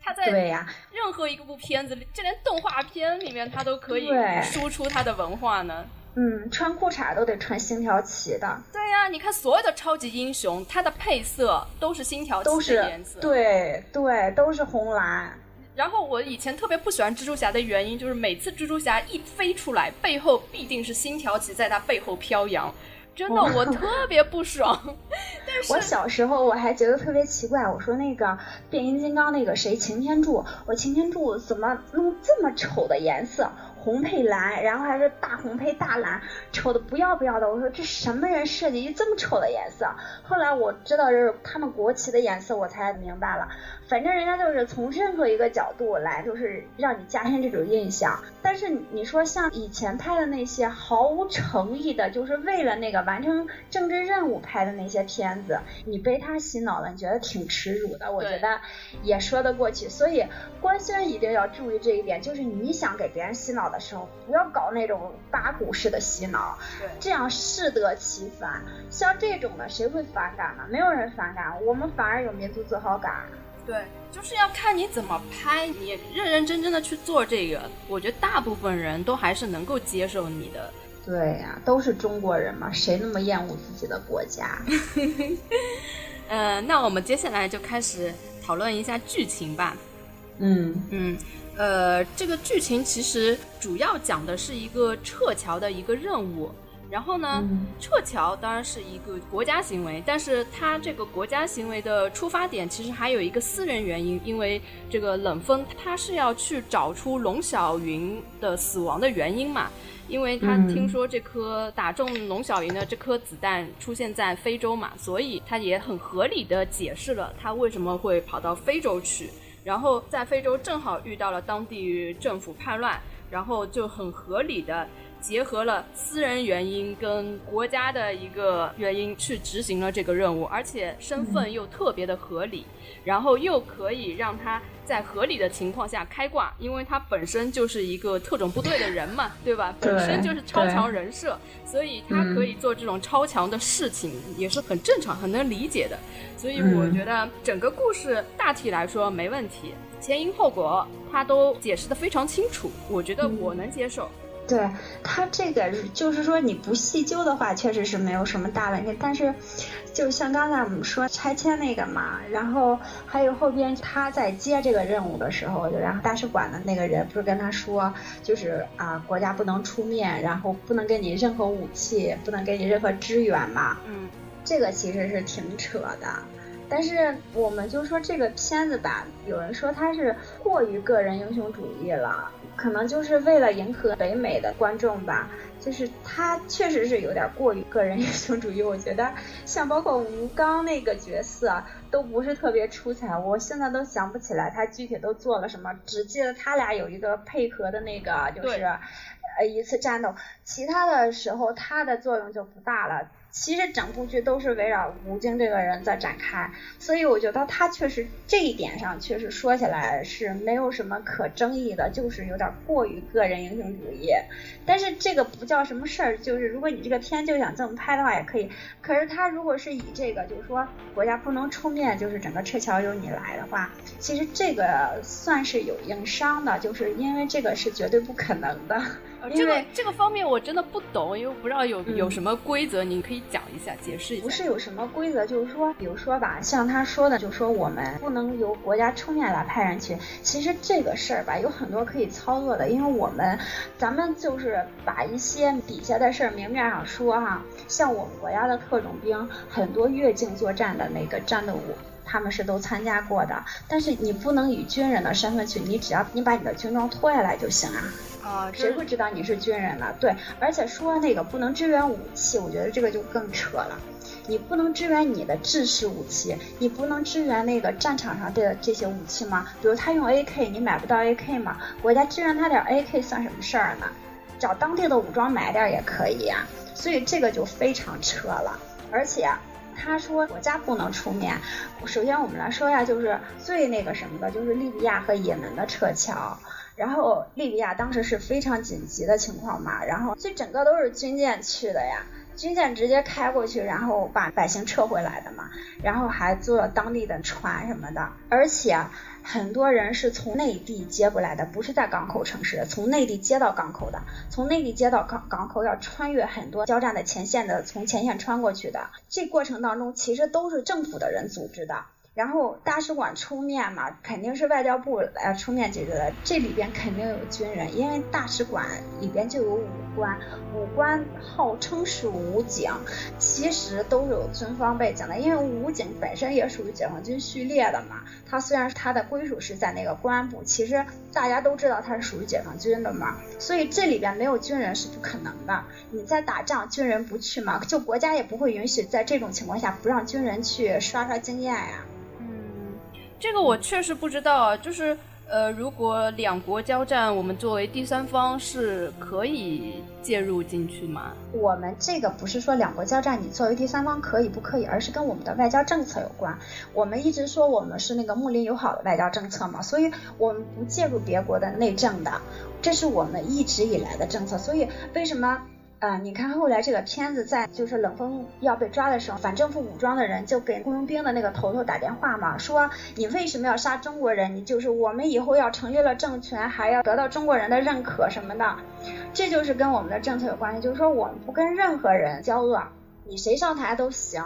他在对呀，任何一个部片子里，就连动画片里面他都可以输出他的文化呢。嗯，穿裤衩都得穿星条旗的。对呀，你看所有的超级英雄，它的配色都是星条旗的颜色。对对，都是红蓝。然后我以前特别不喜欢蜘蛛侠的原因，就是每次蜘蛛侠一飞出来，背后必定是星条旗在他背后飘扬，真的我特别不爽。但是我小时候我还觉得特别奇怪，我说那个变形金刚那个谁擎天柱，我擎天柱怎么弄这么丑的颜色？红配蓝，然后还是大红配大蓝，丑的不要不要的。我说这什么人设计这么丑的颜色？后来我知道这是他们国旗的颜色，我才明白了。反正人家就是从任何一个角度来，就是让你加深这种印象。但是你说像以前拍的那些毫无诚意的，就是为了那个完成政治任务拍的那些片子，你被他洗脑了，你觉得挺耻辱的。我觉得也说得过去。所以官宣一定要注意这一点，就是你想给别人洗脑的时候，不要搞那种八股式的洗脑，这样适得其反。像这种的，谁会反感呢？没有人反感，我们反而有民族自豪感。对，就是要看你怎么拍，你认认真真的去做这个，我觉得大部分人都还是能够接受你的。对呀，都是中国人嘛，谁那么厌恶自己的国家？呃，那我们接下来就开始讨论一下剧情吧。嗯嗯，呃，这个剧情其实主要讲的是一个撤侨的一个任务。然后呢，撤侨当然是一个国家行为，但是它这个国家行为的出发点其实还有一个私人原因，因为这个冷锋他是要去找出龙小云的死亡的原因嘛，因为他听说这颗打中龙小云的这颗子弹出现在非洲嘛，所以他也很合理的解释了他为什么会跑到非洲去，然后在非洲正好遇到了当地政府叛乱，然后就很合理的。结合了私人原因跟国家的一个原因去执行了这个任务，而且身份又特别的合理，然后又可以让他在合理的情况下开挂，因为他本身就是一个特种部队的人嘛，对吧？本身就是超强人设，所以他可以做这种超强的事情，也是很正常、很能理解的。所以我觉得整个故事大体来说没问题，前因后果他都解释的非常清楚，我觉得我能接受。对他这个就是说你不细究的话，确实是没有什么大问题。但是，就像刚才我们说拆迁那个嘛，然后还有后边他在接这个任务的时候，然后大使馆的那个人不是跟他说，就是啊国家不能出面，然后不能给你任何武器，不能给你任何支援嘛。嗯，这个其实是挺扯的。但是我们就说这个片子吧，有人说它是过于个人英雄主义了，可能就是为了迎合北美的观众吧。就是他确实是有点过于个人 英雄主义，我觉得像包括吴刚那个角色都不是特别出彩，我现在都想不起来他具体都做了什么，只记得他俩有一个配合的那个就是呃一次战斗，其他的时候他的作用就不大了。其实整部剧都是围绕吴京这个人在展开，所以我觉得他确实这一点上确实说起来是没有什么可争议的，就是有点过于个人英雄主义。但是这个不叫什么事儿，就是如果你这个片就想这么拍的话也可以。可是他如果是以这个就是说国家不能出面，就是整个撤侨由你来的话，其实这个算是有硬伤的，就是因为这个是绝对不可能的。这个这个方面我真的不懂，因为不知道有有什么规则，你可以讲一下，解释一下。不是有什么规则，就是说，比如说吧，像他说的，就说我们不能由国家出面来派人去。其实这个事儿吧，有很多可以操作的，因为我们，咱们就是把一些底下的事儿明面上说哈，像我们国家的特种兵，很多越境作战的那个战斗舞。他们是都参加过的，但是你不能以军人的身份去，你只要你把你的军装脱下来就行啊。啊，谁会知道你是军人呢？对，而且说那个不能支援武器，我觉得这个就更扯了。你不能支援你的制式武器，你不能支援那个战场上的这些武器吗？比如他用 AK，你买不到 AK 吗？国家支援他点 AK 算什么事儿呢？找当地的武装买点也可以呀。所以这个就非常扯了，而且。他说国家不能出面。首先我们来说一下，就是最那个什么的，就是利比亚和也门的撤侨。然后利比亚当时是非常紧急的情况嘛，然后这整个都是军舰去的呀，军舰直接开过去，然后把百姓撤回来的嘛，然后还坐了当地的船什么的，而且。很多人是从内地接过来的，不是在港口城市，从内地接到港口的，从内地接到港港口要穿越很多交战的前线的，从前线穿过去的，这过程当中其实都是政府的人组织的，然后大使馆出面嘛，肯定是外交部来出面解决的。这里边肯定有军人，因为大使馆里边就有武官，武官号称是武警，其实都是有军方背景的。因为武警本身也属于解放军序列的嘛，它虽然它的归属是在那个公安部，其实大家都知道它是属于解放军的嘛，所以这里边没有军人是不可能的。你在打仗，军人不去嘛，就国家也不会允许在这种情况下不让军人去刷刷经验呀。这个我确实不知道啊，就是呃，如果两国交战，我们作为第三方是可以介入进去吗？我们这个不是说两国交战，你作为第三方可以不可以，而是跟我们的外交政策有关。我们一直说我们是那个睦邻友好的外交政策嘛，所以我们不介入别国的内政的，这是我们一直以来的政策。所以为什么？啊，你看后来这个片子在就是冷锋要被抓的时候，反政府武装的人就给雇佣兵的那个头头打电话嘛，说你为什么要杀中国人？你就是我们以后要成立了政权，还要得到中国人的认可什么的，这就是跟我们的政策有关系，就是说我们不跟任何人交恶。你谁上台都行，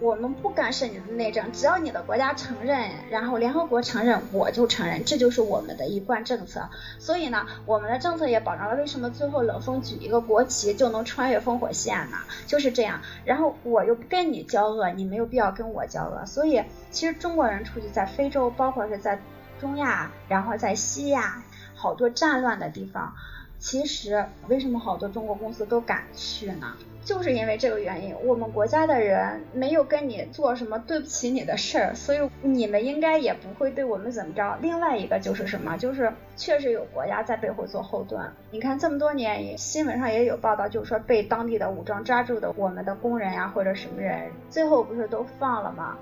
我们不干涉你的内政，只要你的国家承认，然后联合国承认，我就承认，这就是我们的一贯政策。所以呢，我们的政策也保障了为什么最后冷锋举一个国旗就能穿越烽火线呢？就是这样。然后我又不跟你交恶，你没有必要跟我交恶。所以其实中国人出去在非洲，包括是在中亚，然后在西亚，好多战乱的地方，其实为什么好多中国公司都敢去呢？就是因为这个原因，我们国家的人没有跟你做什么对不起你的事儿，所以你们应该也不会对我们怎么着。另外一个就是什么，就是确实有国家在背后做后盾。你看这么多年，新闻上也有报道，就是说被当地的武装抓住的我们的工人呀或者什么人，最后不是都放了吗？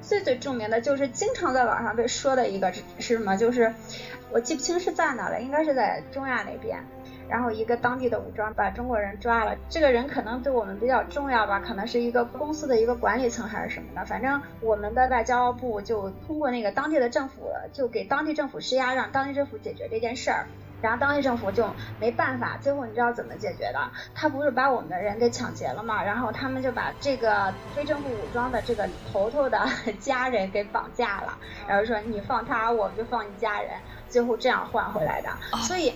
最最著名的就是经常在网上被说的一个是什么？就是我记不清是在哪了，应该是在中亚那边。然后一个当地的武装把中国人抓了，这个人可能对我们比较重要吧，可能是一个公司的一个管理层还是什么的，反正我们的外交部就通过那个当地的政府，就给当地政府施压，让当地政府解决这件事儿，然后当地政府就没办法，最后你知道怎么解决的？他不是把我们的人给抢劫了嘛，然后他们就把这个非政府武装的这个头头的 家人给绑架了，然后说你放他，我们就放你家人，最后这样换回来的，所以。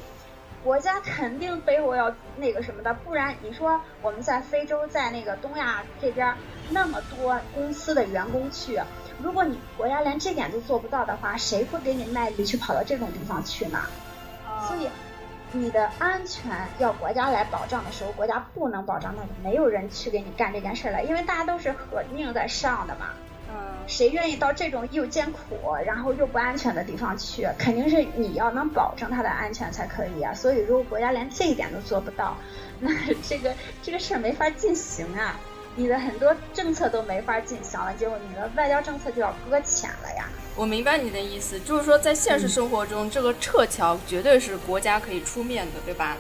国家肯定背后要那个什么的，不然你说我们在非洲，在那个东亚这边那么多公司的员工去，如果你国家连这点都做不到的话，谁会给你卖力去跑到这种地方去呢？所以你的安全要国家来保障的时候，国家不能保障，那就没有人去给你干这件事了，因为大家都是合命在上的嘛。谁愿意到这种又艰苦，然后又不安全的地方去？肯定是你要能保证他的安全才可以啊。所以，如果国家连这一点都做不到，那这个这个事儿没法进行啊。你的很多政策都没法进行了，结果你的外交政策就要搁浅了呀。我明白你的意思，就是说在现实生活中，这个撤侨绝对是国家可以出面的，对吧？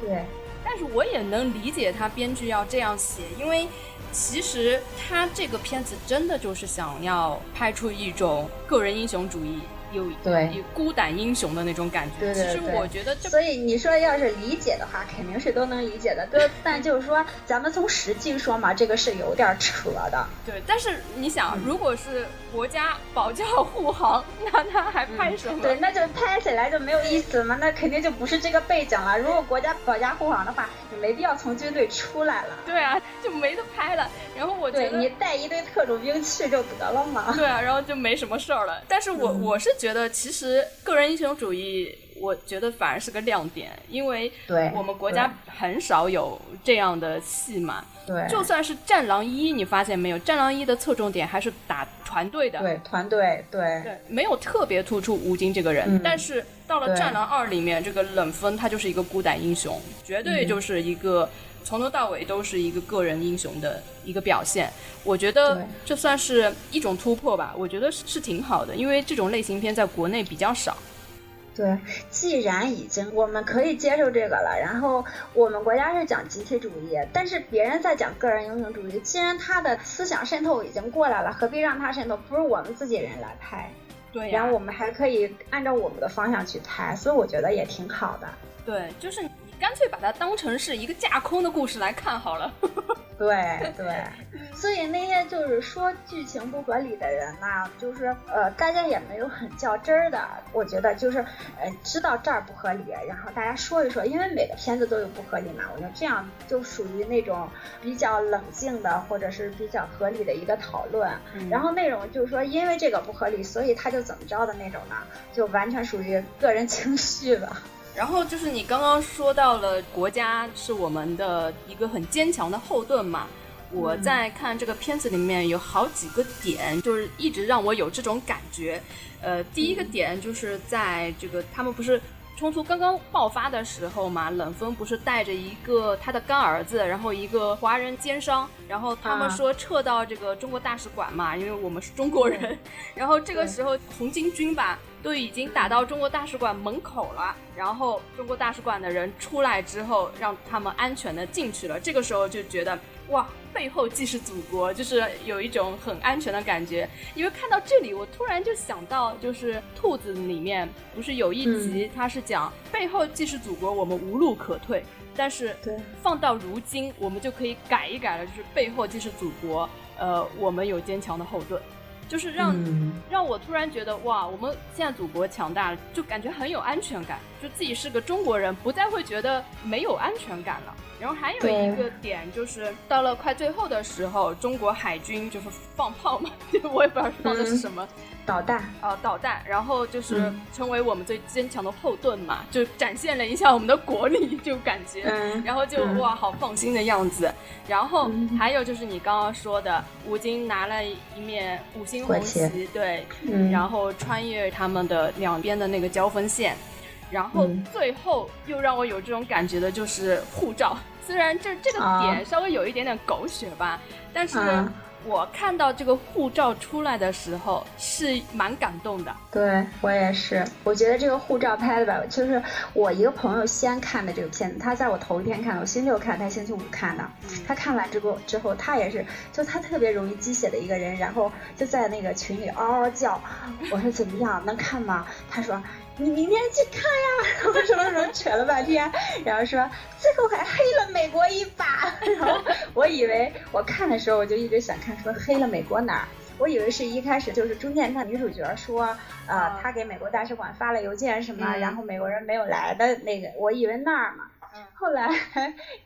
对。但是我也能理解他编剧要这样写，因为。其实他这个片子真的就是想要拍出一种个人英雄主义。有对孤胆英雄的那种感觉，对其实我觉得，所以你说要是理解的话，肯定是都能理解的。对 但就是说，咱们从实际说嘛，这个是有点扯的。对，但是你想，如果是国家保驾护航，那他还拍什么？对，那就拍起来就没有意思嘛，那肯定就不是这个背景了。如果国家保驾护航的话，你没必要从军队出来了。对啊，就没得拍了。然后我觉得你带一堆特种兵去就得了嘛。对啊，然后就没什么事儿了。但是我我是觉得，其实个人英雄主义，我觉得反而是个亮点，因为我们国家很少有这样的戏嘛。对，就算是《战狼一》，你发现没有，《战狼一》的侧重点还是打团队的。对，团队，对，对，没有特别突出吴京这个人。但是到了《战狼二》里面，这个冷锋他就是一个孤胆英雄，绝对就是一个。从头到尾都是一个个人英雄的一个表现，我觉得这算是一种突破吧。我觉得是挺好的，因为这种类型片在国内比较少。对，既然已经我们可以接受这个了，然后我们国家是讲集体主义，但是别人在讲个人英雄主义，既然他的思想渗透已经过来了，何必让他渗透？不是我们自己人来拍，对，然后我们还可以按照我们的方向去拍，所以我觉得也挺好的。对，就是。干脆把它当成是一个架空的故事来看好了。对对，所以那些就是说剧情不合理的人呢，就是呃，大家也没有很较真儿的。我觉得就是呃，知道这儿不合理，然后大家说一说，因为每个片子都有不合理嘛。我觉得这样就属于那种比较冷静的，或者是比较合理的一个讨论。然后那种就是说因为这个不合理，所以他就怎么着的那种呢，就完全属于个人情绪了。然后就是你刚刚说到了国家是我们的一个很坚强的后盾嘛，我在看这个片子里面有好几个点，就是一直让我有这种感觉。呃，第一个点就是在这个他们不是。冲突刚刚爆发的时候嘛，冷锋不是带着一个他的干儿子，然后一个华人奸商，然后他们说撤到这个中国大使馆嘛，因为我们是中国人。然后这个时候红巾军吧都已经打到中国大使馆门口了，然后中国大使馆的人出来之后，让他们安全的进去了。这个时候就觉得哇。背后既是祖国，就是有一种很安全的感觉。因为看到这里，我突然就想到，就是兔子里面不是有一集，它是讲背后既是祖国，我们无路可退。但是放到如今，我们就可以改一改了，就是背后既是祖国，呃，我们有坚强的后盾。就是让让我突然觉得哇，我们现在祖国强大了，就感觉很有安全感，就自己是个中国人，不再会觉得没有安全感了。然后还有一个点就是，到了快最后的时候，中国海军就是放炮嘛，我也不知道放的是什么。导弹。啊，导弹，然后就是成为我们最坚强的后盾嘛，就展现了一下我们的国力，就感觉，然后就哇，好放心的样子。然后还有就是你刚刚说的，吴京拿了一面五星红旗，对，然后穿越他们的两边的那个交锋线，然后最后又让我有这种感觉的就是护照，虽然这这个点稍微有一点点狗血吧，但是。我看到这个护照出来的时候是蛮感动的，对我也是。我觉得这个护照拍的吧，就是我一个朋友先看的这个片子，他在我头一天看的，我星期六看，他星期五看的。他看完之后之后，他也是，就他特别容易鸡血的一个人，然后就在那个群里嗷嗷叫。我说怎么样，能看吗？他说。你明天去看呀，然后什么什么扯了半天，然后说最后还黑了美国一把，然后我以为我看的时候我就一直想看，说黑了美国哪儿？我以为是一开始就是中间看女主角说，呃，她给美国大使馆发了邮件什么，然后美国人没有来的那个，我以为那儿嘛。后来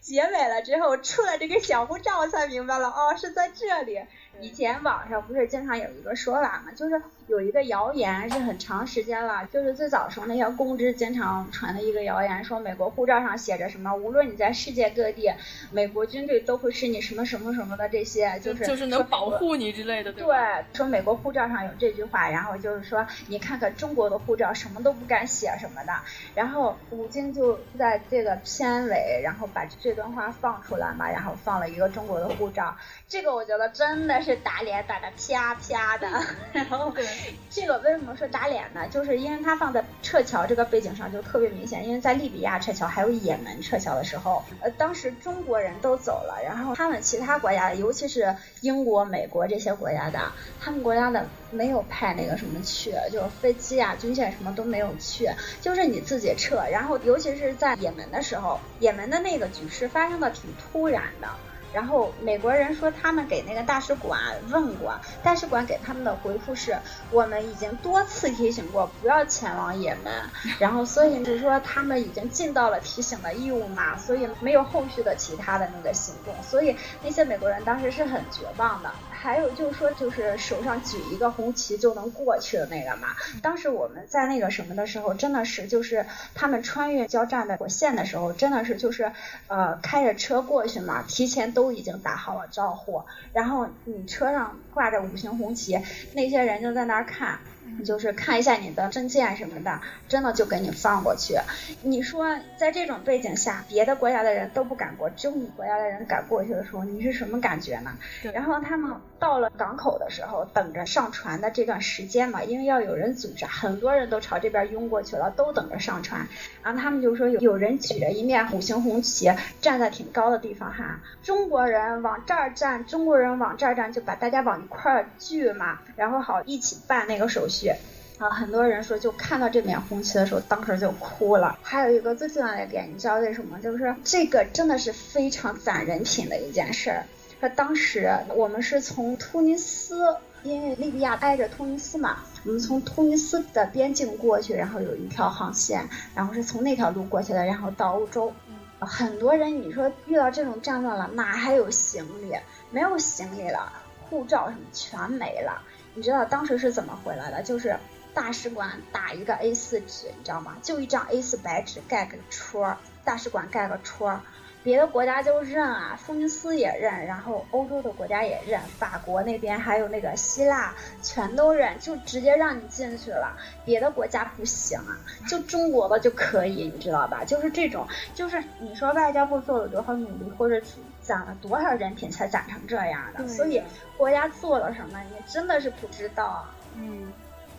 结尾了之后出了这个小护照，我才明白了，哦，是在这里。以前网上不是经常有一个说法嘛，就是有一个谣言是很长时间了，就是最早时候那些公知经常传的一个谣言，说美国护照上写着什么，无论你在世界各地，美国军队都会是你什么什么什么的这些，就是就是能保护你之类的，对说美国护照上有这句话，然后就是说你看看中国的护照，什么都不敢写什么的，然后吴京就在这个片尾，然后把这段话放出来嘛，然后放了一个中国的护照，这个我觉得真的是。是打脸打的啪啪的，然后 这个为什么说打脸呢？就是因为它放在撤侨这个背景上就特别明显，因为在利比亚撤侨还有也门撤侨的时候，呃，当时中国人都走了，然后他们其他国家，尤其是英国、美国这些国家的，他们国家的没有派那个什么去，就是飞机啊、军舰什么都没有去，就是你自己撤。然后尤其是在也门的时候，也门的那个局势发生的挺突然的。然后美国人说他们给那个大使馆问过，大使馆给他们的回复是，我们已经多次提醒过不要前往也门，然后所以就是说他们已经尽到了提醒的义务嘛，所以没有后续的其他的那个行动，所以那些美国人当时是很绝望的。还有就是说，就是手上举一个红旗就能过去的那个嘛。当时我们在那个什么的时候，真的是就是他们穿越交战的火线的时候，真的是就是呃开着车过去嘛，提前都已经打好了招呼，然后你车上挂着五星红旗，那些人就在那儿看。就是看一下你的证件什么的，真的就给你放过去。你说在这种背景下，别的国家的人都不敢过，只有你国家的人敢过去的时候，你是什么感觉呢？然后他们到了港口的时候，等着上船的这段时间嘛，因为要有人组织，很多人都朝这边拥过去了，都等着上船。然后他们就说有有人举着一面五星红旗，站在挺高的地方哈，中国人往这儿站，中国人往这儿站，就把大家往一块儿聚嘛，然后好一起办那个手续。啊，很多人说就看到这面红旗的时候，当时就哭了。还有一个最重要的点，你知道为什么？就是这个真的是非常攒人品的一件事儿。说当时我们是从突尼斯，因为利比亚挨着突尼斯嘛，我们从突尼斯的边境过去，然后有一条航线，然后是从那条路过去的，然后到欧洲。很多人你说遇到这种战乱了，哪还有行李？没有行李了，护照什么全没了。你知道当时是怎么回来的？就是大使馆打一个 A4 纸，你知道吗？就一张 A4 白纸盖个戳，大使馆盖个戳。别的国家就认啊，突尼斯也认，然后欧洲的国家也认，法国那边还有那个希腊全都认，就直接让你进去了。别的国家不行啊，就中国的就可以，你知道吧？就是这种，就是你说外交部做了多少努力，或者攒了多少人品才攒成这样的？所以国家做了什么，你真的是不知道。嗯。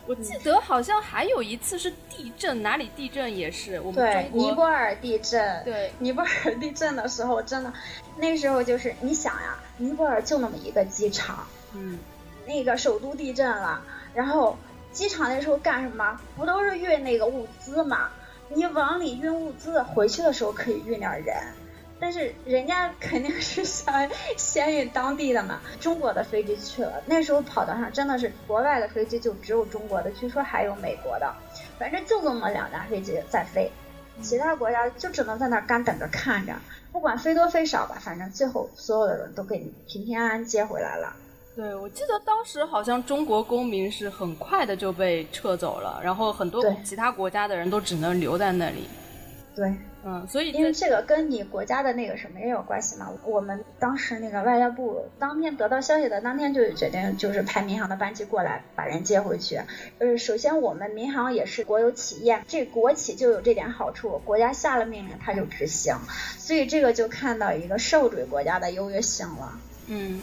我记得好像还有一次是地震，哪里地震也是我们对尼泊尔地震。对尼泊尔地震的时候，真的那时候就是你想呀，尼泊尔就那么一个机场，嗯，那个首都地震了，然后机场那时候干什么？不都是运那个物资吗？你往里运物资，回去的时候可以运点人。但是人家肯定是想 先运当地的嘛，中国的飞机去了，那时候跑道上真的是国外的飞机就只有中国的，据说还有美国的，反正就这么两架飞机在飞，其他国家就只能在那干等着看着，不管飞多飞少吧，反正最后所有的人都给你平平安安接回来了。对，我记得当时好像中国公民是很快的就被撤走了，然后很多其他国家的人都只能留在那里。对。嗯，所以因为这个跟你国家的那个什么也有关系嘛。我们当时那个外交部当天得到消息的当天就决定，就是派民航的班机过来把人接回去。呃，首先我们民航也是国有企业，这国企就有这点好处，国家下了命令他就执行，所以这个就看到一个受主义国家的优越性了。嗯。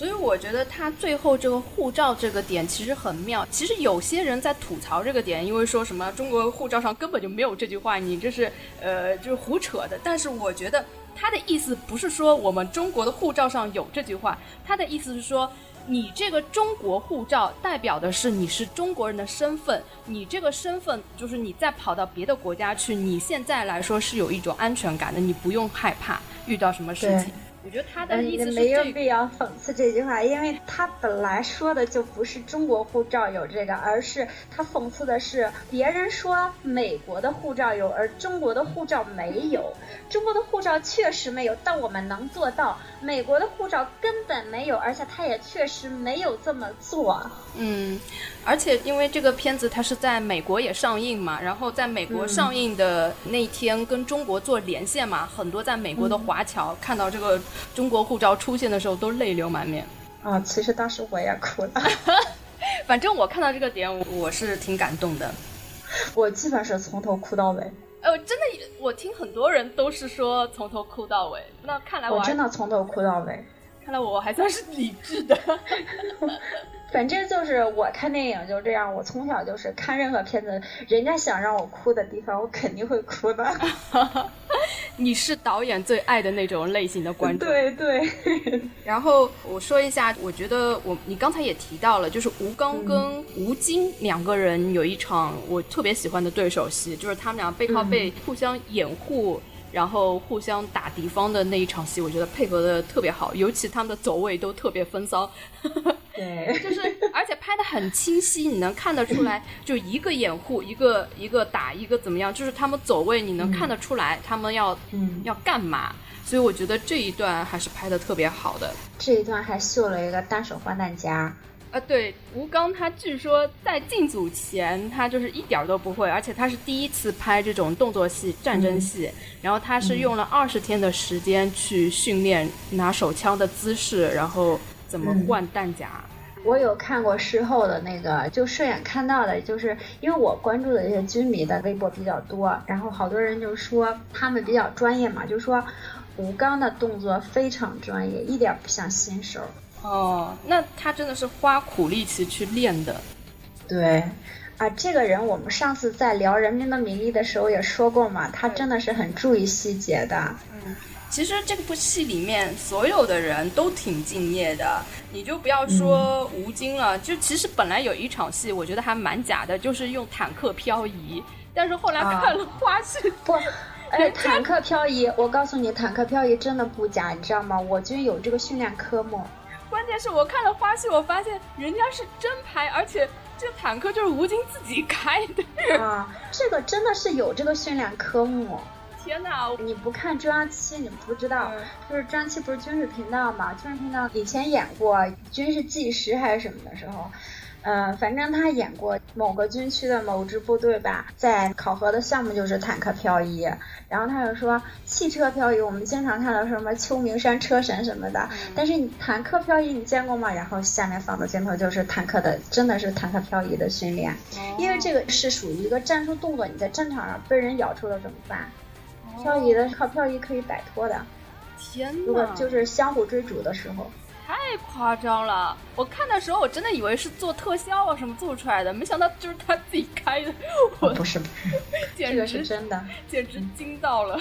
所以我觉得他最后这个护照这个点其实很妙。其实有些人在吐槽这个点，因为说什么中国护照上根本就没有这句话，你这是呃就是胡扯的。但是我觉得他的意思不是说我们中国的护照上有这句话，他的意思是说你这个中国护照代表的是你是中国人的身份，你这个身份就是你再跑到别的国家去，你现在来说是有一种安全感的，你不用害怕遇到什么事情。我觉得他的意思是没有必要讽刺这句话，因为他本来说的就不是中国护照有这个，而是他讽刺的是别人说美国的护照有，而中国的护照没有。中国的护照确实没有，但我们能做到。美国的护照根本没有，而且他也确实没有这么做。嗯，而且因为这个片子它是在美国也上映嘛，然后在美国上映的那天跟中国做连线嘛，很多在美国的华侨看到这个中国护照出现的时候都泪流满面。啊，其实当时我也哭了。反正我看到这个点，我是挺感动的。我基本是从头哭到尾。呃，真的，我听很多人都是说从头哭到尾。那看来我真的从头哭到尾。看来我还算是理智的。反正就是我看电影就这样，我从小就是看任何片子，人家想让我哭的地方，我肯定会哭的。你是导演最爱的那种类型的观众。对对。然后我说一下，我觉得我你刚才也提到了，就是吴刚跟吴京两个人有一场我特别喜欢的对手戏，就是他们俩背靠背互相掩护。然后互相打敌方的那一场戏，我觉得配合的特别好，尤其他们的走位都特别风骚。对，就是而且拍的很清晰，你能看得出来，就一个掩护，一个一个打，一个怎么样，就是他们走位你能看得出来，他们要要干嘛。所以我觉得这一段还是拍的特别好的。这一段还秀了一个单手换弹夹。啊，对，吴刚他据说在进组前，他就是一点儿都不会，而且他是第一次拍这种动作戏、战争戏，然后他是用了二十天的时间去训练拿手枪的姿势，然后怎么换弹夹。我有看过事后的那个，就顺眼看到的，就是因为我关注的这些军迷的微博比较多，然后好多人就说他们比较专业嘛，就说吴刚的动作非常专业，一点不像新手。哦，那他真的是花苦力气去练的。对，啊，这个人我们上次在聊《人民的名义》的时候也说过嘛，他真的是很注意细节的。嗯，其实这部戏里面所有的人都挺敬业的，你就不要说吴京了，就其实本来有一场戏，我觉得还蛮假的，就是用坦克漂移，但是后来看了花絮，不。哎，坦克漂移，我告诉你，坦克漂移真的不假，你知道吗？我军有这个训练科目。关键是我看了花絮，我发现人家是真拍，而且这个坦克就是吴京自己开的。啊，这个真的是有这个训练科目。天哪！你不看中央七，你不知道，就是中央七不是军事频道嘛？军事频道以前演过军事纪实还是什么的时候。嗯，反正他演过某个军区的某支部队吧，在考核的项目就是坦克漂移，然后他就说汽车漂移，我们经常看到什么秋名山车神什么的，但是你坦克漂移你见过吗？然后下面放的镜头就是坦克的，真的是坦克漂移的训练，因为这个是属于一个战术动作，你在战场上被人咬住了怎么办？漂移的靠漂移可以摆脱的，天如果就是相互追逐的时候。太夸张了！我看的时候，我真的以为是做特效啊什么做出来的，没想到就是他自己开的。我不是，这个是真的，简直惊到了。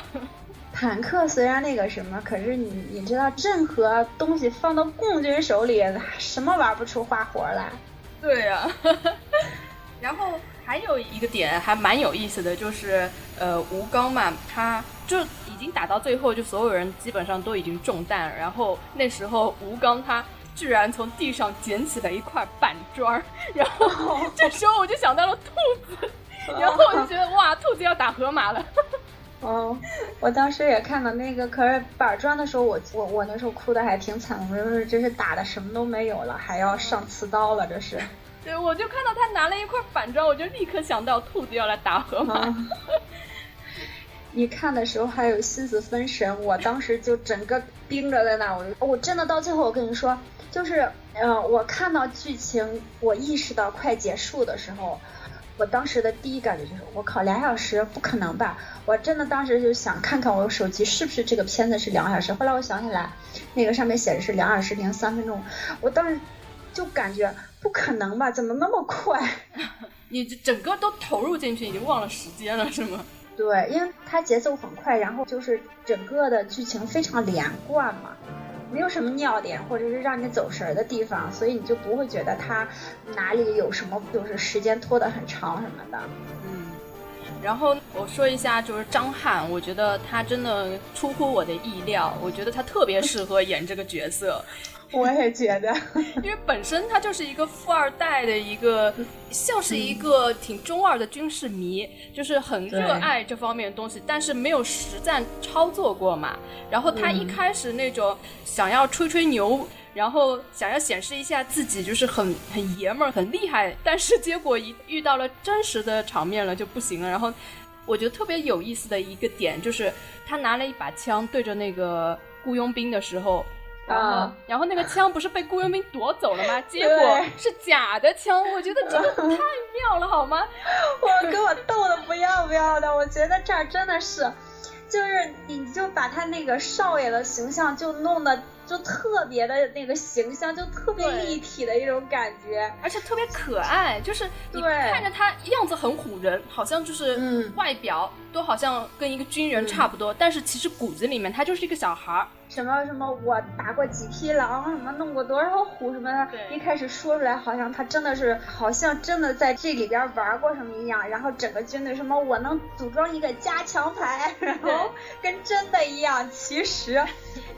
坦克虽然那个什么，可是你你知道，任何东西放到共军手里，什么玩不出花活来？对呀。然后还有一个点还蛮有意思的，就是呃，吴刚嘛，他就。已经打到最后，就所有人基本上都已经中弹。然后那时候吴刚他居然从地上捡起了一块板砖，然后 这时候我就想到了兔子，然后我就觉得哇，兔子要打河马了。哦，我当时也看到那个，可是板砖的时候，我我我那时候哭的还挺惨，我说真是打的什么都没有了，还要上刺刀了，这是。对，我就看到他拿了一块板砖，我就立刻想到兔子要来打河马。你看的时候还有心思分神，我当时就整个盯着在那，我就我真的到最后，我跟你说，就是嗯，我看到剧情，我意识到快结束的时候，我当时的第一感觉就是，我靠，俩小时不可能吧？我真的当时就想看看我手机是不是这个片子是两小时。后来我想起来，那个上面写的是两小时零三分钟，我当时就感觉不可能吧？怎么那么快？你整个都投入进去，已经忘了时间了，是吗？对，因为它节奏很快，然后就是整个的剧情非常连贯嘛，没有什么尿点或者是让你走神的地方，所以你就不会觉得它哪里有什么就是时间拖得很长什么的。嗯，然后我说一下就是张翰，我觉得他真的出乎我的意料，我觉得他特别适合演这个角色。我也觉得，因为本身他就是一个富二代的一个，像是一个挺中二的军事迷，就是很热爱这方面的东西，但是没有实战操作过嘛。然后他一开始那种想要吹吹牛，然后想要显示一下自己就是很很爷们儿、很厉害，但是结果一遇到了真实的场面了就不行了。然后我觉得特别有意思的一个点就是他拿了一把枪对着那个雇佣兵的时候。啊，然后那个枪不是被雇佣兵夺走了吗？结果是假的枪，我觉得这个太妙了，好吗？我给我逗的不要不要的，我觉得这儿真的是，就是你就把他那个少爷的形象就弄得。就特别的那个形象，就特别立体的一种感觉，而且特别可爱，就是你看着他样子很唬人，好像就是外表都好像跟一个军人差不多，但是其实骨子里面他就是一个小孩儿。什么什么，我打过几匹狼，什么弄过多少虎什么的，一开始说出来好像他真的是，好像真的在这里边玩过什么一样。然后整个军队什么，我能组装一个加强排，然后跟真的一样，其实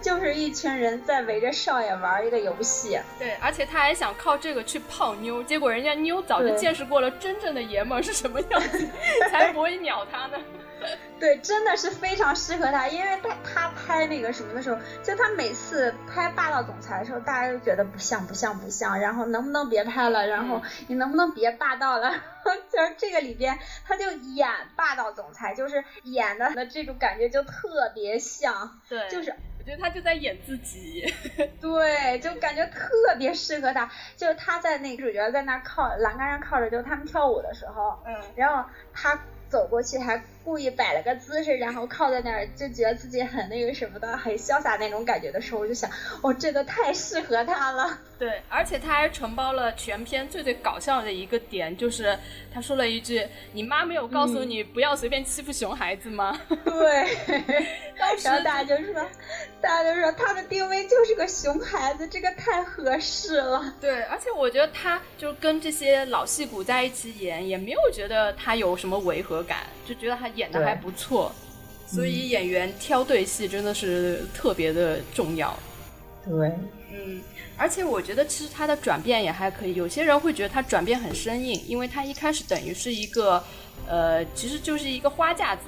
就是一群人在围着少爷玩一个游戏。对，而且他还想靠这个去泡妞，结果人家妞早就见识过了真正的爷们是什么样子，才不会鸟他呢。对，真的是非常适合他，因为他他拍那个什么的时候，就他每次拍霸道总裁的时候，大家都觉得不像不像不像，然后能不能别拍了，然后你能不能别霸道了？就是这个里边，他就演霸道总裁，就是演的的这种感觉就特别像，对，就是我觉得他就在演自己，对，就感觉特别适合他，就是他在那个主角在那靠栏杆上靠着，就他们跳舞的时候，嗯，然后他。走过去还故意摆了个姿势，然后靠在那儿，就觉得自己很那个什么的，很潇洒那种感觉的时候，我就想，哦，这个太适合他了。对，而且他还承包了全片最最搞笑的一个点，就是他说了一句：“你妈没有告诉你不要随便欺负熊孩子吗？”对，当时大家就说，大家就说他的定位就是个熊孩子，这个太合适了。对，而且我觉得他就跟这些老戏骨在一起演，也没有觉得他有什么违和感，就觉得他演的还不错。所以演员挑对戏真的是特别的重要。对，嗯，而且我觉得其实他的转变也还可以。有些人会觉得他转变很生硬，因为他一开始等于是一个，呃，其实就是一个花架子，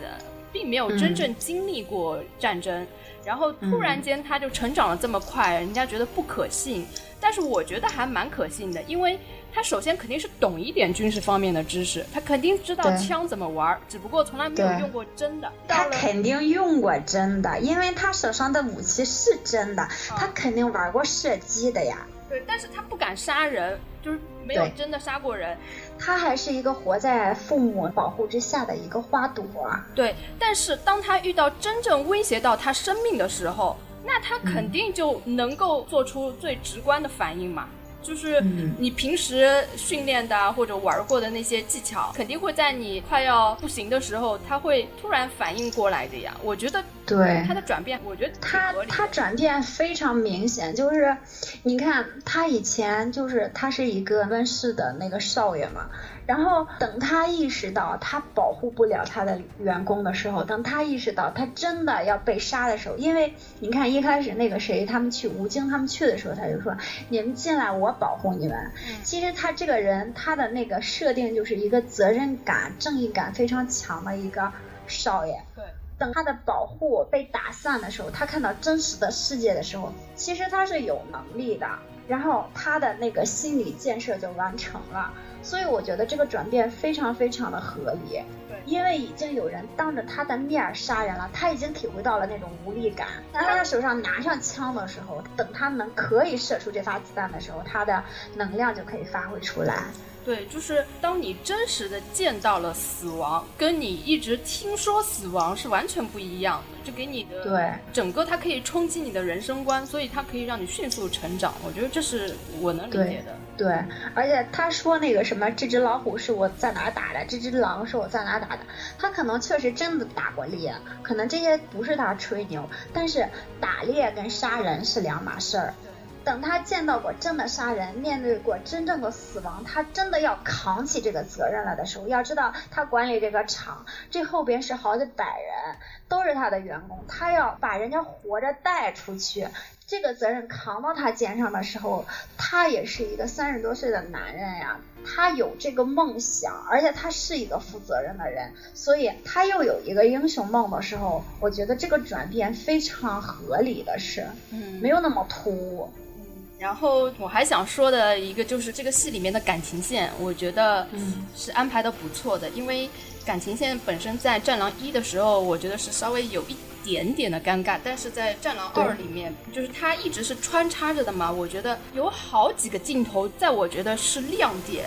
并没有真正经历过战争。然后突然间他就成长了这么快，人家觉得不可信。但是我觉得还蛮可信的，因为他首先肯定是懂一点军事方面的知识，他肯定知道枪怎么玩，只不过从来没有用过真的。他肯定用过真的，因为他手上的武器是真的，他肯定玩过射击的呀。对，但是他不敢杀人，就是没有真的杀过人。他还是一个活在父母保护之下的一个花朵。对，但是当他遇到真正威胁到他生命的时候。那他肯定就能够做出最直观的反应嘛，就是你平时训练的或者玩过的那些技巧，肯定会在你快要不行的时候，他会突然反应过来的呀。我觉得对他的转变，我觉得他他转变非常明显，就是你看他以前就是他是一个温室的那个少爷嘛。然后等他意识到他保护不了他的员工的时候，等他意识到他真的要被杀的时候，因为你看一开始那个谁他们去吴京他们去的时候，他就说你们进来我保护你们。其实他这个人他的那个设定就是一个责任感、正义感非常强的一个少爷。对。等他的保护被打散的时候，他看到真实的世界的时候，其实他是有能力的。然后他的那个心理建设就完成了。所以我觉得这个转变非常非常的合理，因为已经有人当着他的面杀人了，他已经体会到了那种无力感。当他手上拿上枪的时候，等他能可以射出这发子弹的时候，他的能量就可以发挥出来。对，就是当你真实的见到了死亡，跟你一直听说死亡是完全不一样的。就给你的对整个，它可以冲击你的人生观，所以它可以让你迅速成长。我觉得这是我能理解的。对，而且他说那个什么，这只老虎是我在哪打的，这只狼是我在哪打的。他可能确实真的打过猎，可能这些不是他吹牛，但是打猎跟杀人是两码事儿。等他见到过真的杀人，面对过真正的死亡，他真的要扛起这个责任了的时候，要知道他管理这个厂，这后边是好几百人，都是他的员工，他要把人家活着带出去，这个责任扛到他肩上的时候，他也是一个三十多岁的男人呀，他有这个梦想，而且他是一个负责任的人，所以他又有一个英雄梦的时候，我觉得这个转变非常合理的是，嗯，没有那么突兀。然后我还想说的一个就是这个戏里面的感情线，我觉得是安排的不错的。因为感情线本身在《战狼一》的时候，我觉得是稍微有一点点的尴尬，但是在《战狼二》里面，就是它一直是穿插着的嘛。我觉得有好几个镜头，在我觉得是亮点。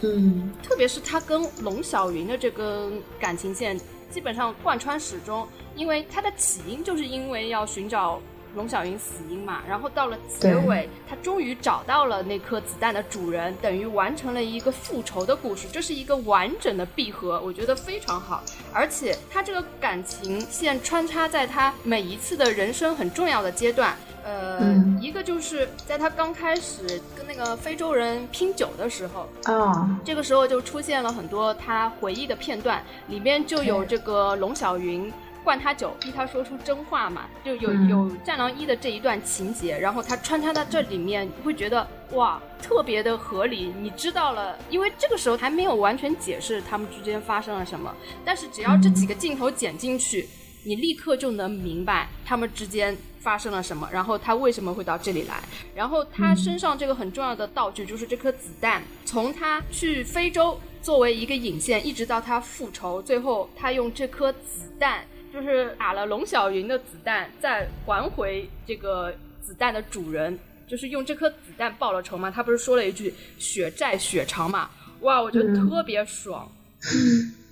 嗯，特别是他跟龙小云的这根感情线，基本上贯穿始终，因为它的起因就是因为要寻找。龙小云死因嘛，然后到了结尾，他终于找到了那颗子弹的主人，等于完成了一个复仇的故事。这是一个完整的闭合，我觉得非常好。而且他这个感情线穿插在他每一次的人生很重要的阶段，呃，一个就是在他刚开始跟那个非洲人拼酒的时候，啊，这个时候就出现了很多他回忆的片段，里面就有这个龙小云。灌他酒，逼他说出真话嘛，就有有《战狼一》的这一段情节，然后他穿插到这里面，会觉得哇，特别的合理。你知道了，因为这个时候还没有完全解释他们之间发生了什么，但是只要这几个镜头剪进去，你立刻就能明白他们之间发生了什么，然后他为什么会到这里来，然后他身上这个很重要的道具就是这颗子弹，从他去非洲作为一个引线，一直到他复仇，最后他用这颗子弹。就是打了龙小云的子弹，再还回这个子弹的主人，就是用这颗子弹报了仇嘛。他不是说了一句“血债血偿”嘛？哇，我觉得特别爽。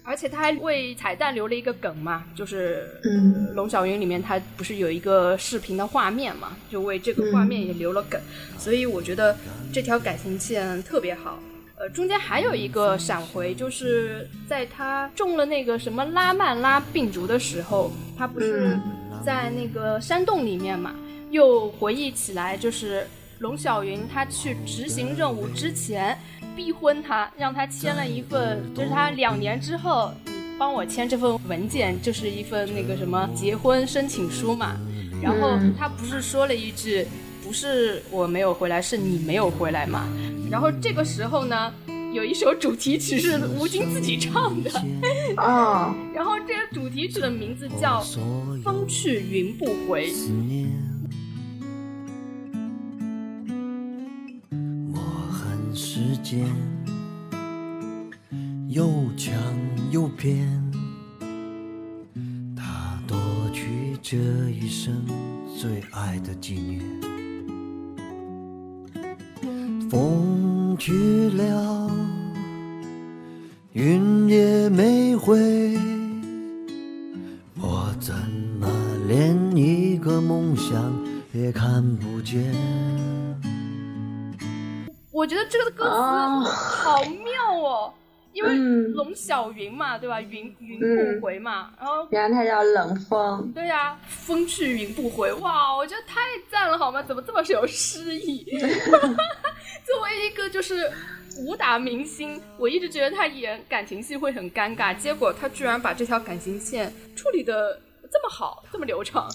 而且他还为彩蛋留了一个梗嘛，就是龙小云里面他不是有一个视频的画面嘛，就为这个画面也留了梗。所以我觉得这条感情线特别好。呃，中间还有一个闪回，就是在他中了那个什么拉曼拉病毒的时候，他不是在那个山洞里面嘛，又回忆起来，就是龙小云他去执行任务之前逼婚他，让他签了一份，就是他两年之后你帮我签这份文件，就是一份那个什么结婚申请书嘛。然后他不是说了一句，不是我没有回来，是你没有回来嘛。然后这个时候呢，有一首主题曲是吴京自己唱的，啊，然后这个主题曲的名字叫《风去云不回》。思念。我恨时间又强又偏，它夺去这一生最爱的纪念。风去了，云也没回。我怎么连一个梦想也看不见？我觉得这个歌词好妙哦，因为嗯龙小云嘛，对吧？云云不回嘛，然后原来它叫冷风。对呀、风去云不回，哇，我觉得太赞了，好吗？怎么这么有诗意？作为一个就是武打明星，我一直觉得他演感情戏会很尴尬，结果他居然把这条感情线处理的这么好，这么流畅。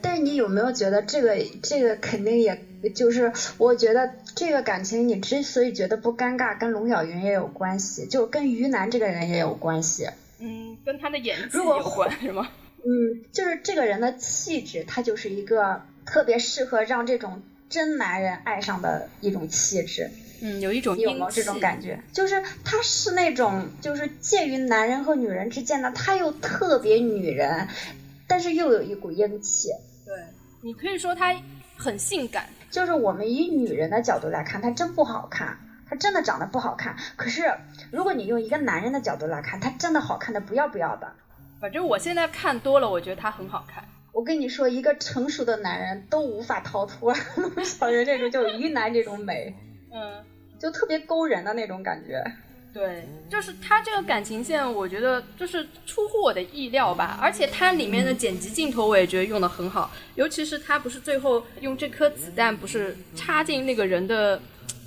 但是你有没有觉得这个这个肯定也就是，我觉得这个感情你之所以觉得不尴尬，跟龙小云也有关系，就跟于南这个人也有关系。嗯，跟他的演技如果有关 是吗？嗯，就是这个人的气质，他就是一个特别适合让这种真男人爱上的一种气质。嗯，有一种你有没有这种感觉？就是他是那种就是介于男人和女人之间的，他又特别女人，但是又有一股英气。对，你可以说他很性感，就是我们以女人的角度来看，她真不好看，她真的长得不好看。可是如果你用一个男人的角度来看，她真的好看的不要不要的。反正我现在看多了，我觉得他很好看。我跟你说，一个成熟的男人都无法逃脱龙 小云这种就是于南这种美，嗯，就特别勾人的那种感觉。对，就是他这个感情线，我觉得就是出乎我的意料吧。而且它里面的剪辑镜头，我也觉得用的很好，尤其是他不是最后用这颗子弹不是插进那个人的。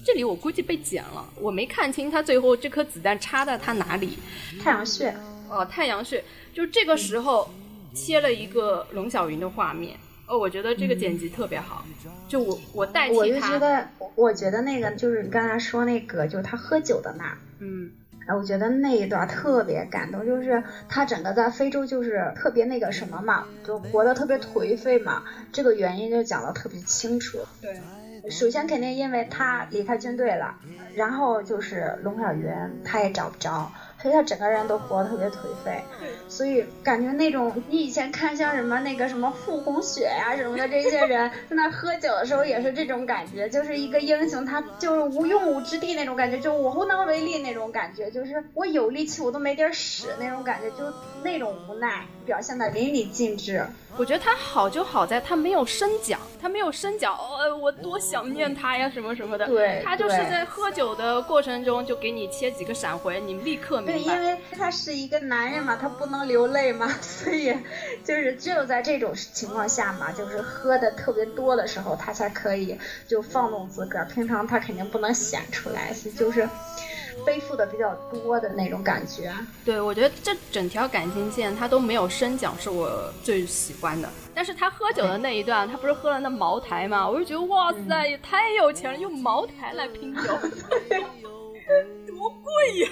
这里我估计被剪了，我没看清他最后这颗子弹插在他哪里。太阳穴，哦，太阳穴，就这个时候切了一个龙小云的画面。哦，我觉得这个剪辑特别好，就我我代我就替他，觉得，我觉得那个就是你刚才说那个，就是他喝酒的那儿。嗯，哎，我觉得那一段特别感动，就是他整个在非洲就是特别那个什么嘛，就活得特别颓废嘛，这个原因就讲得特别清楚。对，首先肯定因为他离开军队了，然后就是龙小云他也找不着，他整个人都活得特别颓废，所以感觉那种你以前看像什么那个什么傅红雪呀、什么的这些人 在那喝酒的时候也是这种感觉，就是一个英雄他就是无用武之地那种感觉，就我无能为力那种感觉，就是我有力气我都没地儿使那种感觉，就那种无奈表现的淋漓尽致。我觉得他好就好在他没有深讲，他没有深讲，呃，我多想念他呀，什么什么的。对他就是在喝酒的过程中就给你切几个闪回，你立刻，明白。对因为他是一个男人嘛，他不能流泪嘛，所以就是只有在这种情况下嘛，就是喝的特别多的时候，他才可以就放纵自个儿。平常他肯定不能显出来，是就是背负的比较多的那种感觉。对，我觉得这整条感情线他都没有深讲，是我最喜欢的。但是他喝酒的那一段，他不是喝了那茅台吗，我就觉得哇塞，也太有钱了，用茅台来拼酒，多贵呀！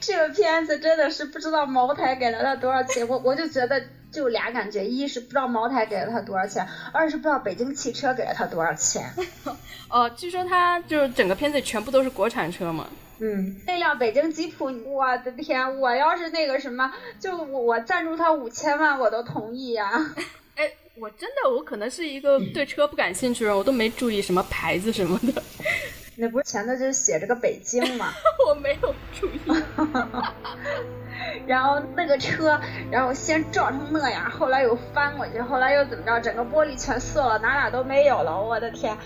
这个片子真的是不知道茅台给了他多少钱，我我就觉得就俩感觉，一是不知道茅台给了他多少钱，二是不知道北京汽车给了他多少钱。哦、据说他就是整个片子全部都是国产车嘛。嗯，那辆北京吉普，我的天！我要是那个什么，就我我赞助他五千万，我都同意呀、哎，我真的我可能是一个对车不感兴趣的人，我都没注意什么牌子什么的，那不是前头就写着个北京嘛，我没有注意。然后那个车，然后先撞成那样，后来又翻过去，后来又怎么着，整个玻璃全碎了，哪哪都没有了，我的天！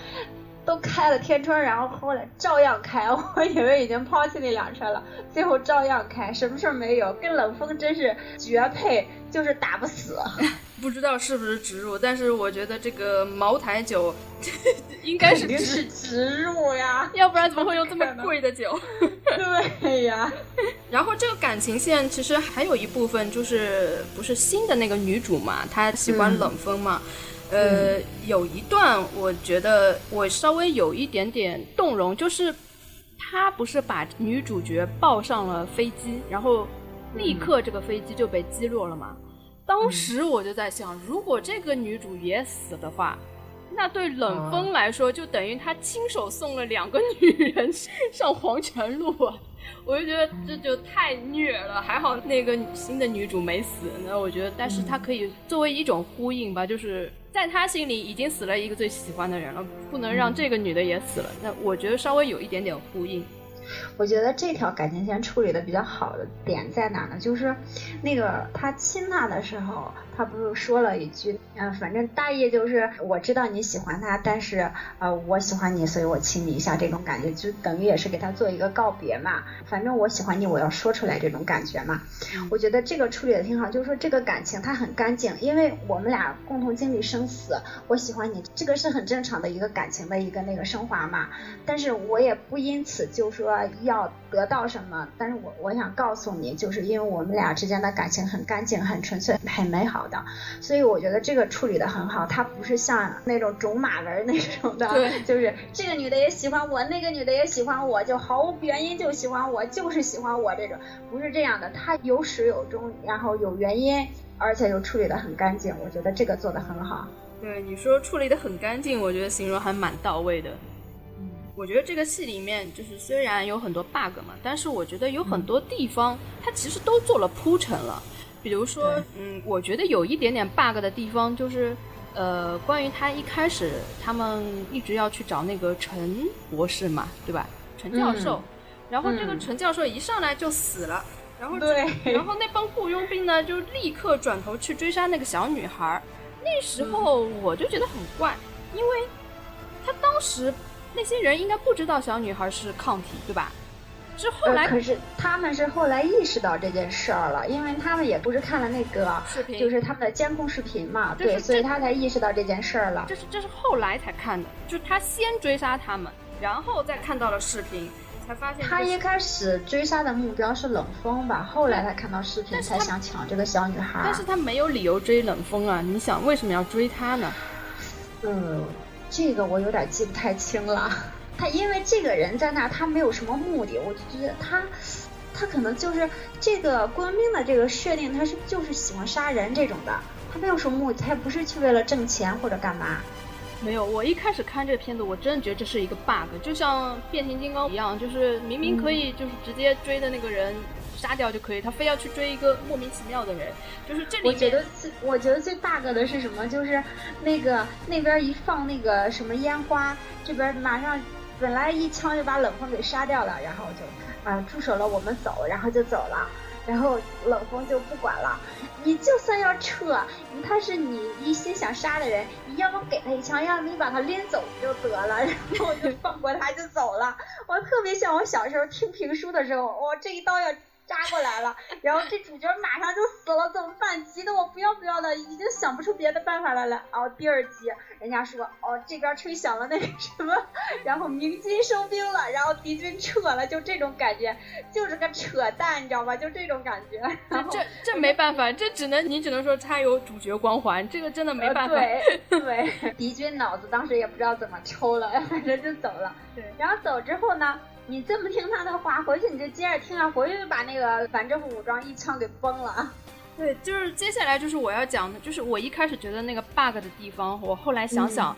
都开了天窗，然后后来照样开，我以为已经抛弃那辆车了，最后照样开，什么事儿没有，跟冷风真是绝配，就是打不死。不知道是不是植入，但是我觉得这个茅台酒 应该是是植入呀，要不然怎么会用这么贵的酒？对呀。然后这个感情线其实还有一部分就是不是新的那个女主嘛，她喜欢冷风嘛。呃，有一段我觉得我稍微有一点点动容，就是他不是把女主角抱上了飞机，然后立刻这个飞机就被击落了嘛。当时我就在想，如果这个女主也死的话，那对冷风来说就等于他亲手送了两个女人上黄泉路啊。我就觉得这就太虐了，还好那个新的女主没死。那我觉得，但是她可以作为一种呼应吧，就是在她心里已经死了一个最喜欢的人了，不能让这个女的也死了。那我觉得稍微有一点点呼应。我觉得这条感情线处理的比较好的点在哪呢？就是那个他亲她的时候。他不是说了一句，嗯，反正大意就是我知道你喜欢他，但是呃，我喜欢你，所以我亲你一下，这种感觉就等于也是给他做一个告别嘛。反正我喜欢你，我要说出来这种感觉嘛。我觉得这个处理的挺好，就是说这个感情它很干净，因为我们俩共同经历生死，我喜欢你，这个是很正常的一个感情的一个那个升华嘛。但是我也不因此就说要得到什么，但是我我想告诉你，就是因为我们俩之间的感情很干净、很纯粹、很美好。的，所以我觉得这个处理的很好，它不是像那种种马文那种的，对，就是这个女的也喜欢我，那个女的也喜欢我，就毫无原因就喜欢我，就是喜欢我这种，不是这样的，它有始有终，然后有原因，而且又处理的很干净，我觉得这个做的很好。对，你说处理的很干净，我觉得形容还蛮到位的。嗯，我觉得这个戏里面就是虽然有很多 bug 嘛，但是我觉得有很多地方它其实都做了铺陈了。比如说，嗯，我觉得有一点点 bug 的地方就是，呃，关于他一开始他们一直要去找那个陈博士嘛，对吧？陈教授，然后这个陈教授一上来就死了，然后对，然后那帮雇佣兵呢就立刻转头去追杀那个小女孩。那时候我就觉得很怪，因为他当时那些人应该不知道小女孩是抗体，对吧？是后来，可是他们是后来意识到这件事儿了，因为他们也不是看了那个视频，就是他们的监控视频嘛，对，所以他才意识到这件事儿了。这是这是后来才看的，就是他先追杀他们，然后再看到了视频，才发现。他一开始追杀的目标是冷风吧，后来他看到视频才想抢这个小女孩。但是他没有理由追冷风啊！你想为什么要追他呢？嗯，这个我有点记不太清了。他因为这个人在那儿，他没有什么目的，我就觉得他，他可能就是这个官兵的这个设定，他是就是喜欢杀人这种的，他没有什么目的，他也不是去为了挣钱或者干嘛。没有，我一开始看这个片子，我真的觉得这是一个 bug，就像变形金刚一样，就是明明可以就是直接追的那个人杀掉就可以，他非要去追一个莫名其妙的人，就是这里。我觉得最我觉得最 bug 的是什么？就是那个那边一放那个什么烟花，这边马上。本来一枪就把冷风给杀掉了，然后就啊住手了，我们走，然后就走了，然后冷风就不管了。你就算要撤，他是你一心想杀的人，你要么给他一枪，要么你把他拎走就得了，然后就放过他就走了。我特别像我小时候听评书的时候，我这一刀要。扎过来了，然后这主角马上就死了，怎么办？急得我不要不要的，已经想不出别的办法来了。哦，第二集人家说，哦这边吹响了那个什么，然后明金收兵了，然后敌军撤了，就这种感觉，就是个扯淡，你知道吧？就这种感觉。然后这这没办法，这只能你只能说他有主角光环，这个真的没办法。对对，敌军脑子当时也不知道怎么抽了，反正就走了。对，然后走之后呢？你这么听他的话，回去你就接着听啊，回去就把那个反政府武装一枪给崩了。对，就是接下来就是我要讲的，就是我一开始觉得那个 bug 的地方，我后来想想，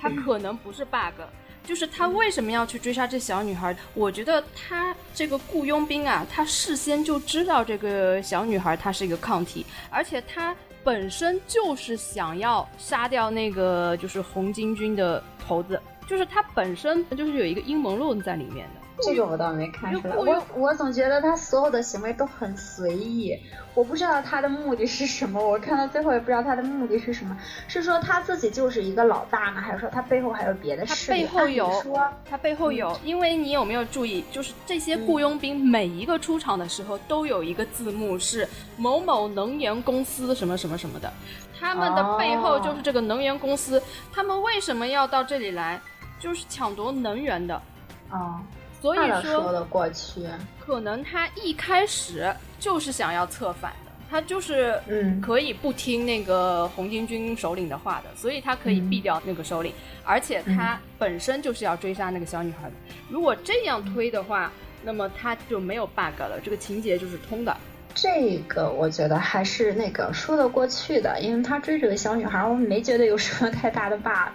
他可能不是 bug，就是他为什么要去追杀这小女孩？我觉得他这个雇佣兵啊，他事先就知道这个小女孩她是一个抗体，而且他本身就是想要杀掉那个就是红巾军的头子，就是他本身就是有一个阴谋论在里面的。这个我倒没看出来，我我总觉得他所有的行为都很随意，我不知道他的目的是什么。我看到最后也不知道他的目的是什么，是说他自己就是一个老大吗，还是说他背后还有别的事？他背后有，说他背后有，因为你有没有注意，就是这些雇佣兵每一个出场的时候都有一个字幕是某某能源公司什么什么什么的，他们的背后就是这个能源公司，他们为什么要到这里来，就是抢夺能源的，啊。所以说得过去。可能他一开始就是想要策反的，他就是嗯可以不听那个红巾军首领的话的，所以他可以毙掉那个首领，而且他本身就是要追杀那个小女孩的。如果这样推的话，那么他就没有 bug 了，这个情节就是通的。这个我觉得还是那个说得过去的，因为他追这个小女孩，我没觉得有什么太大的 bug。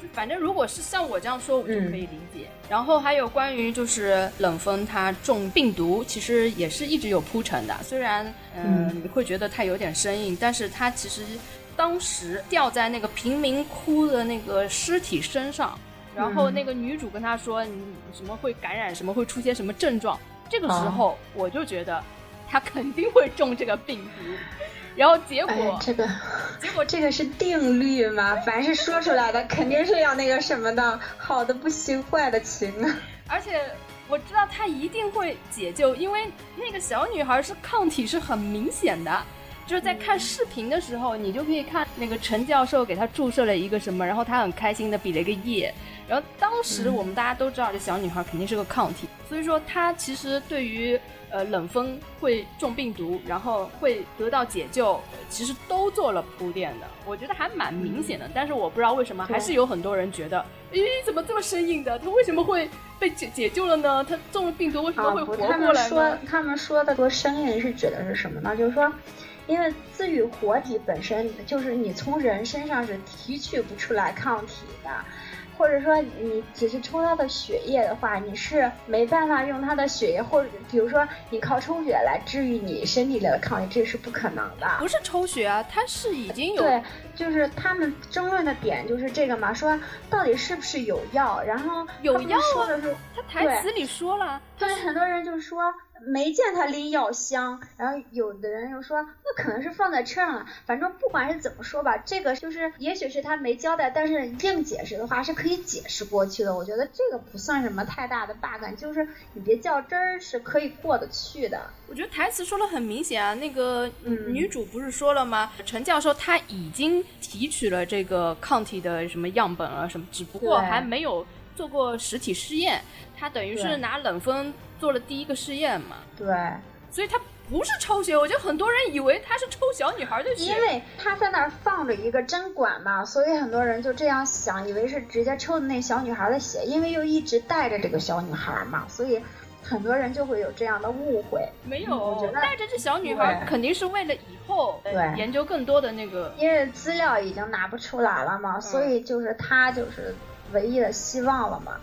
呃，反正如果是像我这样说，我就可以理解。然后还有关于就是冷风他中病毒，其实也是一直有铺陈的。虽然嗯你会觉得他有点生硬，但是他其实当时掉在那个贫民窟的那个尸体身上，然后那个女主跟他说你什么会感染，什么会出现什么症状，这个时候我就觉得。他肯定会中这个病毒，然后结果这个结果这个是定律嘛？凡是说出来的，肯定是要那个什么的，好的不行，坏的行啊。而且我知道他一定会解救，因为那个小女孩是抗体是很明显的，就是在看视频的时候，你就可以看那个陈教授给她注射了一个什么，然后她很开心的比了一个耶。然后当时我们大家都知道这小女孩肯定是个抗体，所以说她其实对于。呃，冷风会中病毒，然后会得到解救，其实都做了铺垫的，我觉得还蛮明显的。但是我不知道为什么，还是有很多人觉得，咦，怎么这么生硬的？他为什么会被解解救了呢？他中了病毒为什么会活过来呢？他们说，他们说的多生硬是指的是什么呢？就是说，因为自愈活体本身就是你从人身上是提取不出来抗体的。或者说你只是抽他的血液的话，你是没办法用他的血液，或者比如说你靠抽血来治愈你身体里的抗体，这是不可能的。不是抽血啊，他是已经有。对，就是他们争论的点就是这个嘛，说到底是不是有药，然后有药说的是他台词里说了，对，很多人就说。没见他拎药箱，然后有的人又说那可能是放在车上了。反正不管是怎么说吧，这个就是也许是他没交代，但是硬解释的话是可以解释过去的。我觉得这个不算什么太大的 bug，就是你别较真儿是可以过得去的。我觉得台词说的很明显啊，那个女主不是说了吗？陈教授他已经提取了这个抗体的什么样本啊什么，只不过还没有做过实体试验。他等于是拿冷风。做了第一个试验嘛？对，所以他不是抽血，我觉得很多人以为他是抽小女孩的血，因为他在那儿放着一个针管嘛，所以很多人就这样想，以为是直接抽的那小女孩的血，因为又一直带着这个小女孩嘛，所以很多人就会有这样的误会。没有，我觉得带着这小女孩肯定是为了以后对研究更多的那个，因为资料已经拿不出来了嘛，所以就是他就是唯一的希望了嘛。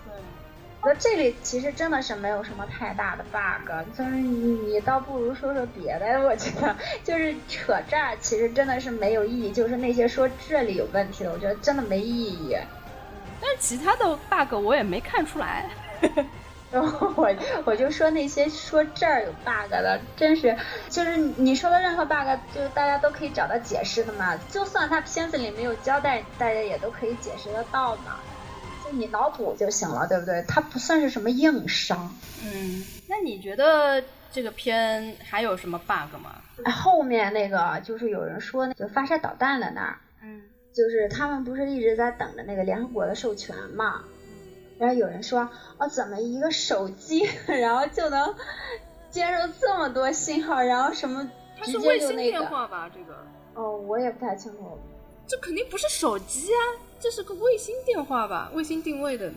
那这里其实真的是没有什么太大的 bug，就是你倒不如说说别的，我觉得就是扯这儿其实真的是没有意义，就是那些说这里有问题的，我觉得真的没意义。但是其他的 bug 我也没看出来。然后我我就说那些说这儿有 bug 的，真是就是你说的任何 bug，就是大家都可以找到解释的嘛，就算他片子里没有交代，大家也都可以解释得到嘛。你脑补就行了，对不对？它不算是什么硬伤。嗯，那你觉得这个片还有什么 bug 吗？后面那个就是有人说，就发射导弹的那儿，嗯，就是他们不是一直在等着那个联合国的授权嘛？然后有人说，哦，怎么一个手机，然后就能接收这么多信号，然后什么直接就那个？电话吧，这个。哦，我也不太清楚。这肯定不是手机啊，这是个卫星电话吧？卫星定位的。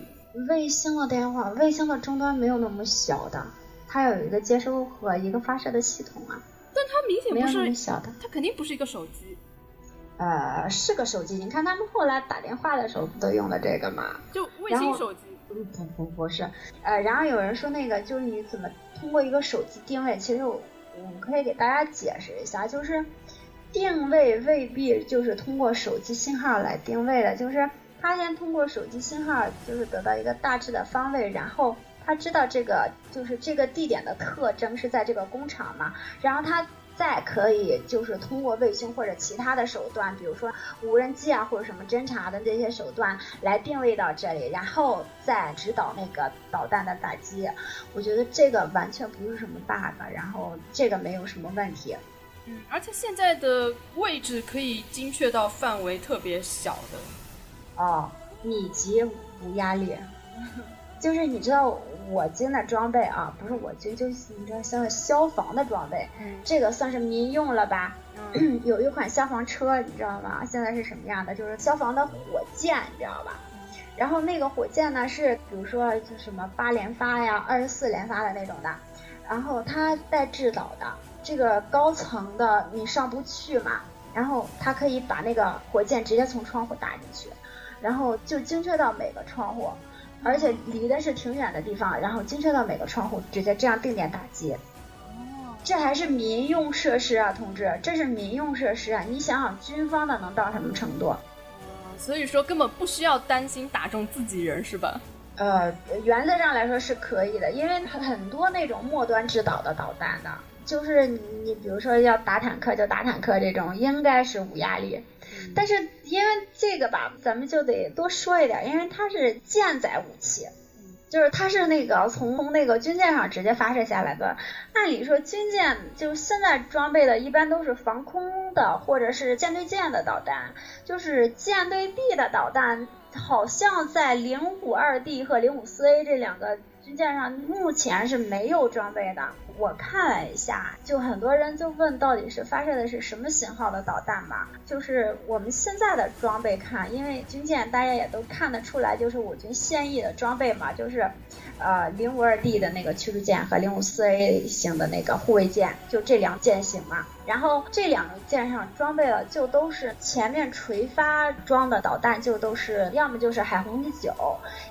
卫星的电话，卫星的终端没有那么小的，它有一个接收和一个发射的系统啊。但它明显不是那么小的，它肯定不是一个手机。呃，是个手机，你看他们后来打电话的时候不都用的这个吗？就卫星手机。不不不是，呃，然后有人说那个就是你怎么通过一个手机定位？其实我我可以给大家解释一下，就是。定位未必就是通过手机信号来定位的，就是他先通过手机信号，就是得到一个大致的方位，然后他知道这个就是这个地点的特征是在这个工厂嘛，然后他再可以就是通过卫星或者其他的手段，比如说无人机啊或者什么侦察的这些手段来定位到这里，然后再指导那个导弹的打击。我觉得这个完全不是什么 bug，然后这个没有什么问题。嗯，而且现在的位置可以精确到范围特别小的，哦，米级无压力，就是你知道我军的装备啊，不是我军，就是你知道像消防的装备，这个算是民用了吧？有一款消防车，你知道吗？现在是什么样的？就是消防的火箭，你知道吧？然后那个火箭呢，是比如说就什么八连发呀、二十四连发的那种的，然后它带制导的，这个高层的你上不去嘛，然后它可以把那个火箭直接从窗户打进去，然后就精确到每个窗户，而且离的是挺远的地方，然后精确到每个窗户，直接这样定点打击。哦这还是民用设施啊，同志，这是民用设施啊！你想想军方的能到什么程度？所以说根本不需要担心打中自己人，是吧？呃，原则上来说是可以的，因为很多那种末端制导的导弹的，就是你比如说要打坦克就打坦克这种，应该是无压力。但是因为这个吧，咱们就得多说一点，因为它是舰载武器。就是它是那个从从那个军舰上直接发射下来的，按理说军舰就现在装备的一般都是防空的或者是舰对舰的导弹，就是舰对地的导弹，好像在零五二 D 和零五四 A 这两个军舰上目前是没有装备的。我看了一下，就很多人就问到底是发射的是什么型号的导弹嘛？就是我们现在的装备看，因为军舰大家也都看得出来，就是我军现役的装备嘛，就是，呃，零五二 D 的那个驱逐舰和零五四 A 型的那个护卫舰，就这两舰型嘛。然后这两个舰上装备了，就都是前面垂发装的导弹，就都是要么就是海虹九，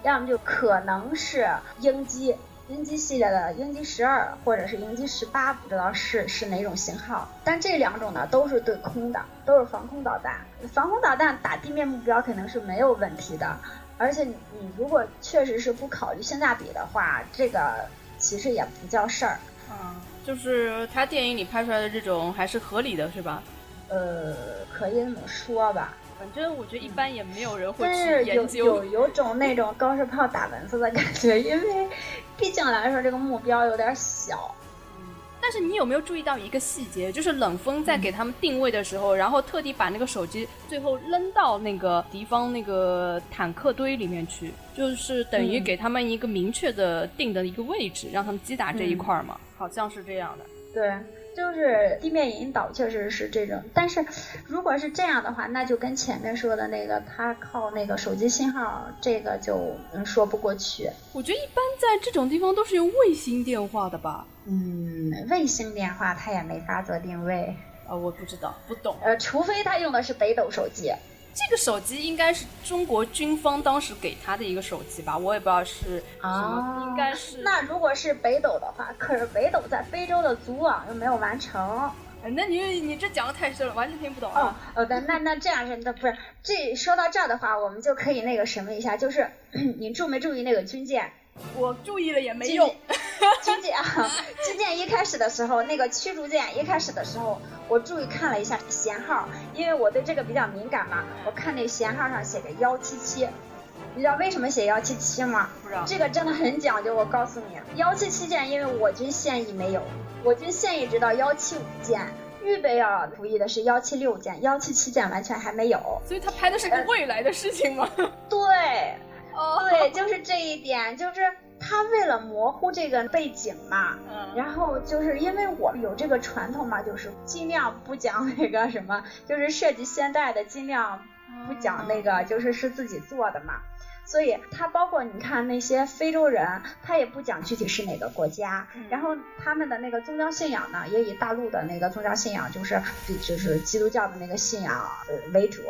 要么就可能是鹰击。鹰击系列的鹰击十二或者是鹰击十八，不知道是是哪种型号，但这两种呢都是对空的，都是防空导弹。防空导弹打地面目标肯定是没有问题的，而且你你如果确实是不考虑性价比的话，这个其实也不叫事儿。嗯，就是他电影里拍出来的这种还是合理的，是吧？呃，可以这么说吧。反正我觉得一般也没有人会去研究，有有有种那种高射炮打蚊子的感觉，因为毕竟来说这个目标有点小。嗯，但是你有没有注意到一个细节，就是冷风在给他们定位的时候，然后特地把那个手机最后扔到那个敌方那个坦克堆里面去，就是等于给他们一个明确的定的一个位置，让他们击打这一块嘛，好像是这样的。对。就是地面引导确实是这种，但是如果是这样的话，那就跟前面说的那个，他靠那个手机信号，这个就说不过去。我觉得一般在这种地方都是用卫星电话的吧？嗯，卫星电话它也没法做定位啊，我不知道，不懂。呃，除非他用的是北斗手机。这个手机应该是中国军方当时给他的一个手机吧，我也不知道是什么，应该是。那如果是北斗的话，可是北斗在非洲的组网又没有完成。那你你这讲的太深了，完全听不懂。哦哦，那那那这样是那不是这说到这儿的话，我们就可以那个什么一下，就是 你注没注意那个军舰？我注意了也没用。军舰啊，军舰一开始的时候，那个驱逐舰一开始的时候，我注意看了一下舷号，因为我对这个比较敏感嘛。我看那舷号上写着幺七七，你知道为什么写幺七七吗？不知道。这个真的很讲究，我告诉你，幺七七舰因为我军现役没有，我军现役直到幺七五舰，预备要服役的是幺七六舰，幺七七舰完全还没有。所以他拍的是个未来的事情吗？对，对，就是这一点，就是。他为了模糊这个背景嘛，然后就是因为我有这个传统嘛，就是尽量不讲那个什么，就是涉及现代的尽量不讲那个，就是是自己做的嘛。所以他包括你看那些非洲人，他也不讲具体是哪个国家，然后他们的那个宗教信仰呢，也以大陆的那个宗教信仰，就是就是基督教的那个信仰为主，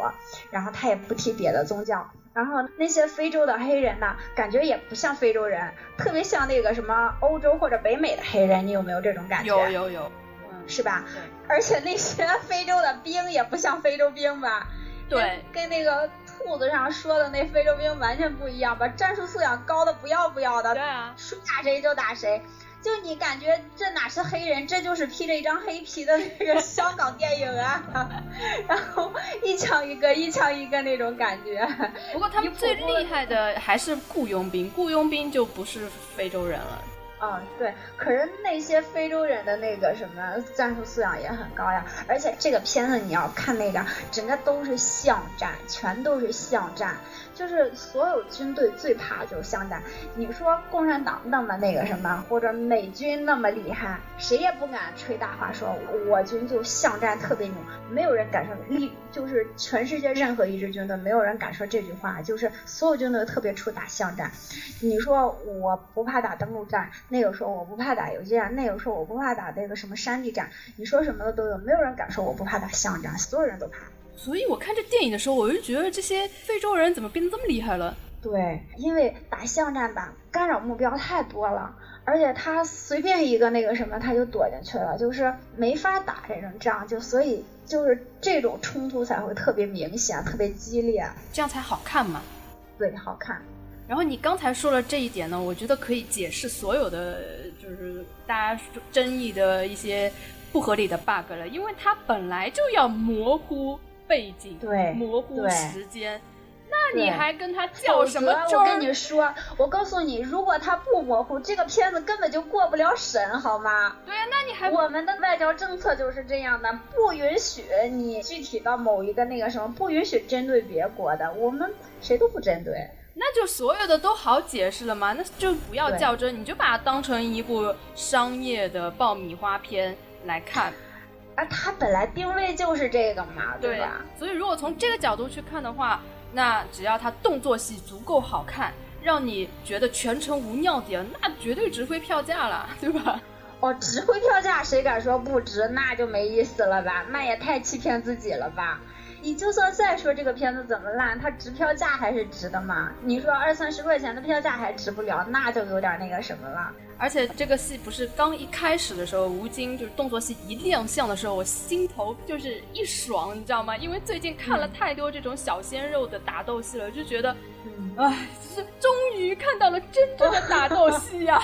然后他也不提别的宗教。然后那些非洲的黑人呢，感觉也不像非洲人，特别像那个什么欧洲或者北美的黑人，你有没有这种感觉？有有有，嗯是吧？而且那些 非洲的兵也不像非洲兵吧？对，跟那个兔子上说的那非洲兵完全不一样吧？战术素养高的不要不要的，对啊，说打谁就打谁。就你感觉这哪是黑人，这就是披着一张黑皮的那个香港电影啊，然后一枪一个，一枪一个那种感觉。不过他们最厉害的还是雇佣兵，雇佣兵就不是非洲人了。嗯，对，可是那些非洲人的那个什么战术素养也很高呀，而且这个片子你要看那个，整个都是巷战，全都是巷战。就是所有军队最怕就是巷战。你说共产党那么那个什么，或者美军那么厉害，谁也不敢吹大话说我军就巷战特别牛，没有人敢说立，就是全世界任何一支军队没有人敢说这句话，就是所有军队特别出打巷战。你说我不怕打登陆战，那个说我不怕打游击战，那个说我不怕打那个什么山地战，你说什么的都有，没有人敢说我不怕打巷战，所有人都怕。所以我看这电影的时候，我就觉得这些非洲人怎么变得这么厉害了？对，因为打巷战吧，干扰目标太多了，而且他随便一个那个什么，他就躲进去了，就是没法打这种仗，就所以就是这种冲突才会特别明显，特别激烈，这样才好看嘛。对，好看。然后你刚才说了这一点呢，我觉得可以解释所有的就是大家争议的一些不合理的 bug 了，因为它本来就要模糊。背景对模糊时间，那你还跟他较什么真我跟你说，我告诉你，如果他不模糊，这个片子根本就过不了审，好吗？对呀，那你还我们的外交政策就是这样的，不允许你具体到某一个那个什么，不允许针对别国的，我们谁都不针对。那就所有的都好解释了嘛？那就不要较真，你就把它当成一部商业的爆米花片来看。啊，它本来定位就是这个嘛，对吧？所以如果从这个角度去看的话，那只要它动作戏足够好看，让你觉得全程无尿点，那绝对值回票价了，对吧？哦，值回票价，谁敢说不值？那就没意思了吧？那也太欺骗自己了吧？你就算再说这个片子怎么烂，它值票价还是值的嘛？你说二三十块钱的票价还值不了，那就有点那个什么了。而且这个戏不是刚一开始的时候，吴京就是动作戏一亮相的时候，我心头就是一爽，你知道吗？因为最近看了太多这种小鲜肉的打斗戏了，就觉得，哎，就是终于看到了真正的打斗戏呀！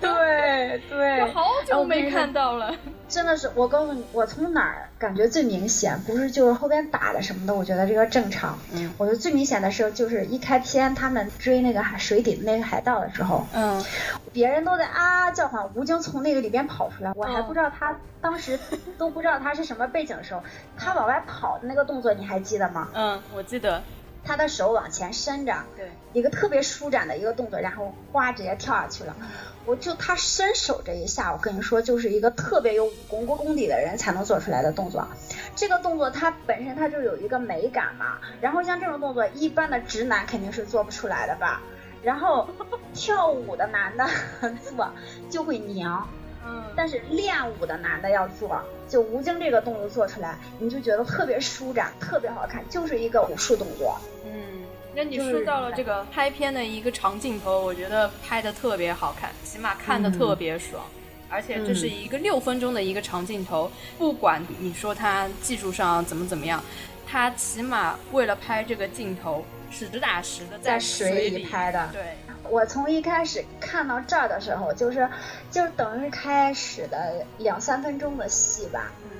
对 对，好久没看到了。真的是，我告诉你，我从哪儿感觉最明显？不是就是后边打的什么的，我觉得这个正常。嗯，我觉得最明显的时候就是一开篇他们追那个海水底的那个海盗的时候，嗯，别人都在啊叫唤，吴京从那个里边跑出来，我还不知道他当时都不知道他是什么背景的时候，他往外跑的那个动作你还记得吗？嗯，我记得。他的手往前伸着，对，一个特别舒展的一个动作，然后哗直接跳下去了。我就他伸手这一下，我跟你说，就是一个特别有武功功底的人才能做出来的动作。这个动作它本身它就有一个美感嘛。然后像这种动作，一般的直男肯定是做不出来的吧？然后跳舞的男的 做就会娘。嗯，但是练舞的男的要做，就吴京这个动作做出来，你就觉得特别舒展，特别好看，就是一个武术动作。嗯，那你说到了这个拍片的一个长镜头，我觉得拍的特别好看，起码看的特别爽。而且这是一个六分钟的一个长镜头，不管你说他技术上怎么怎么样，他起码为了拍这个镜头，实打实的在水里拍的。对。我从一开始看到这儿的时候，就是，就等于开始的两三分钟的戏吧，嗯，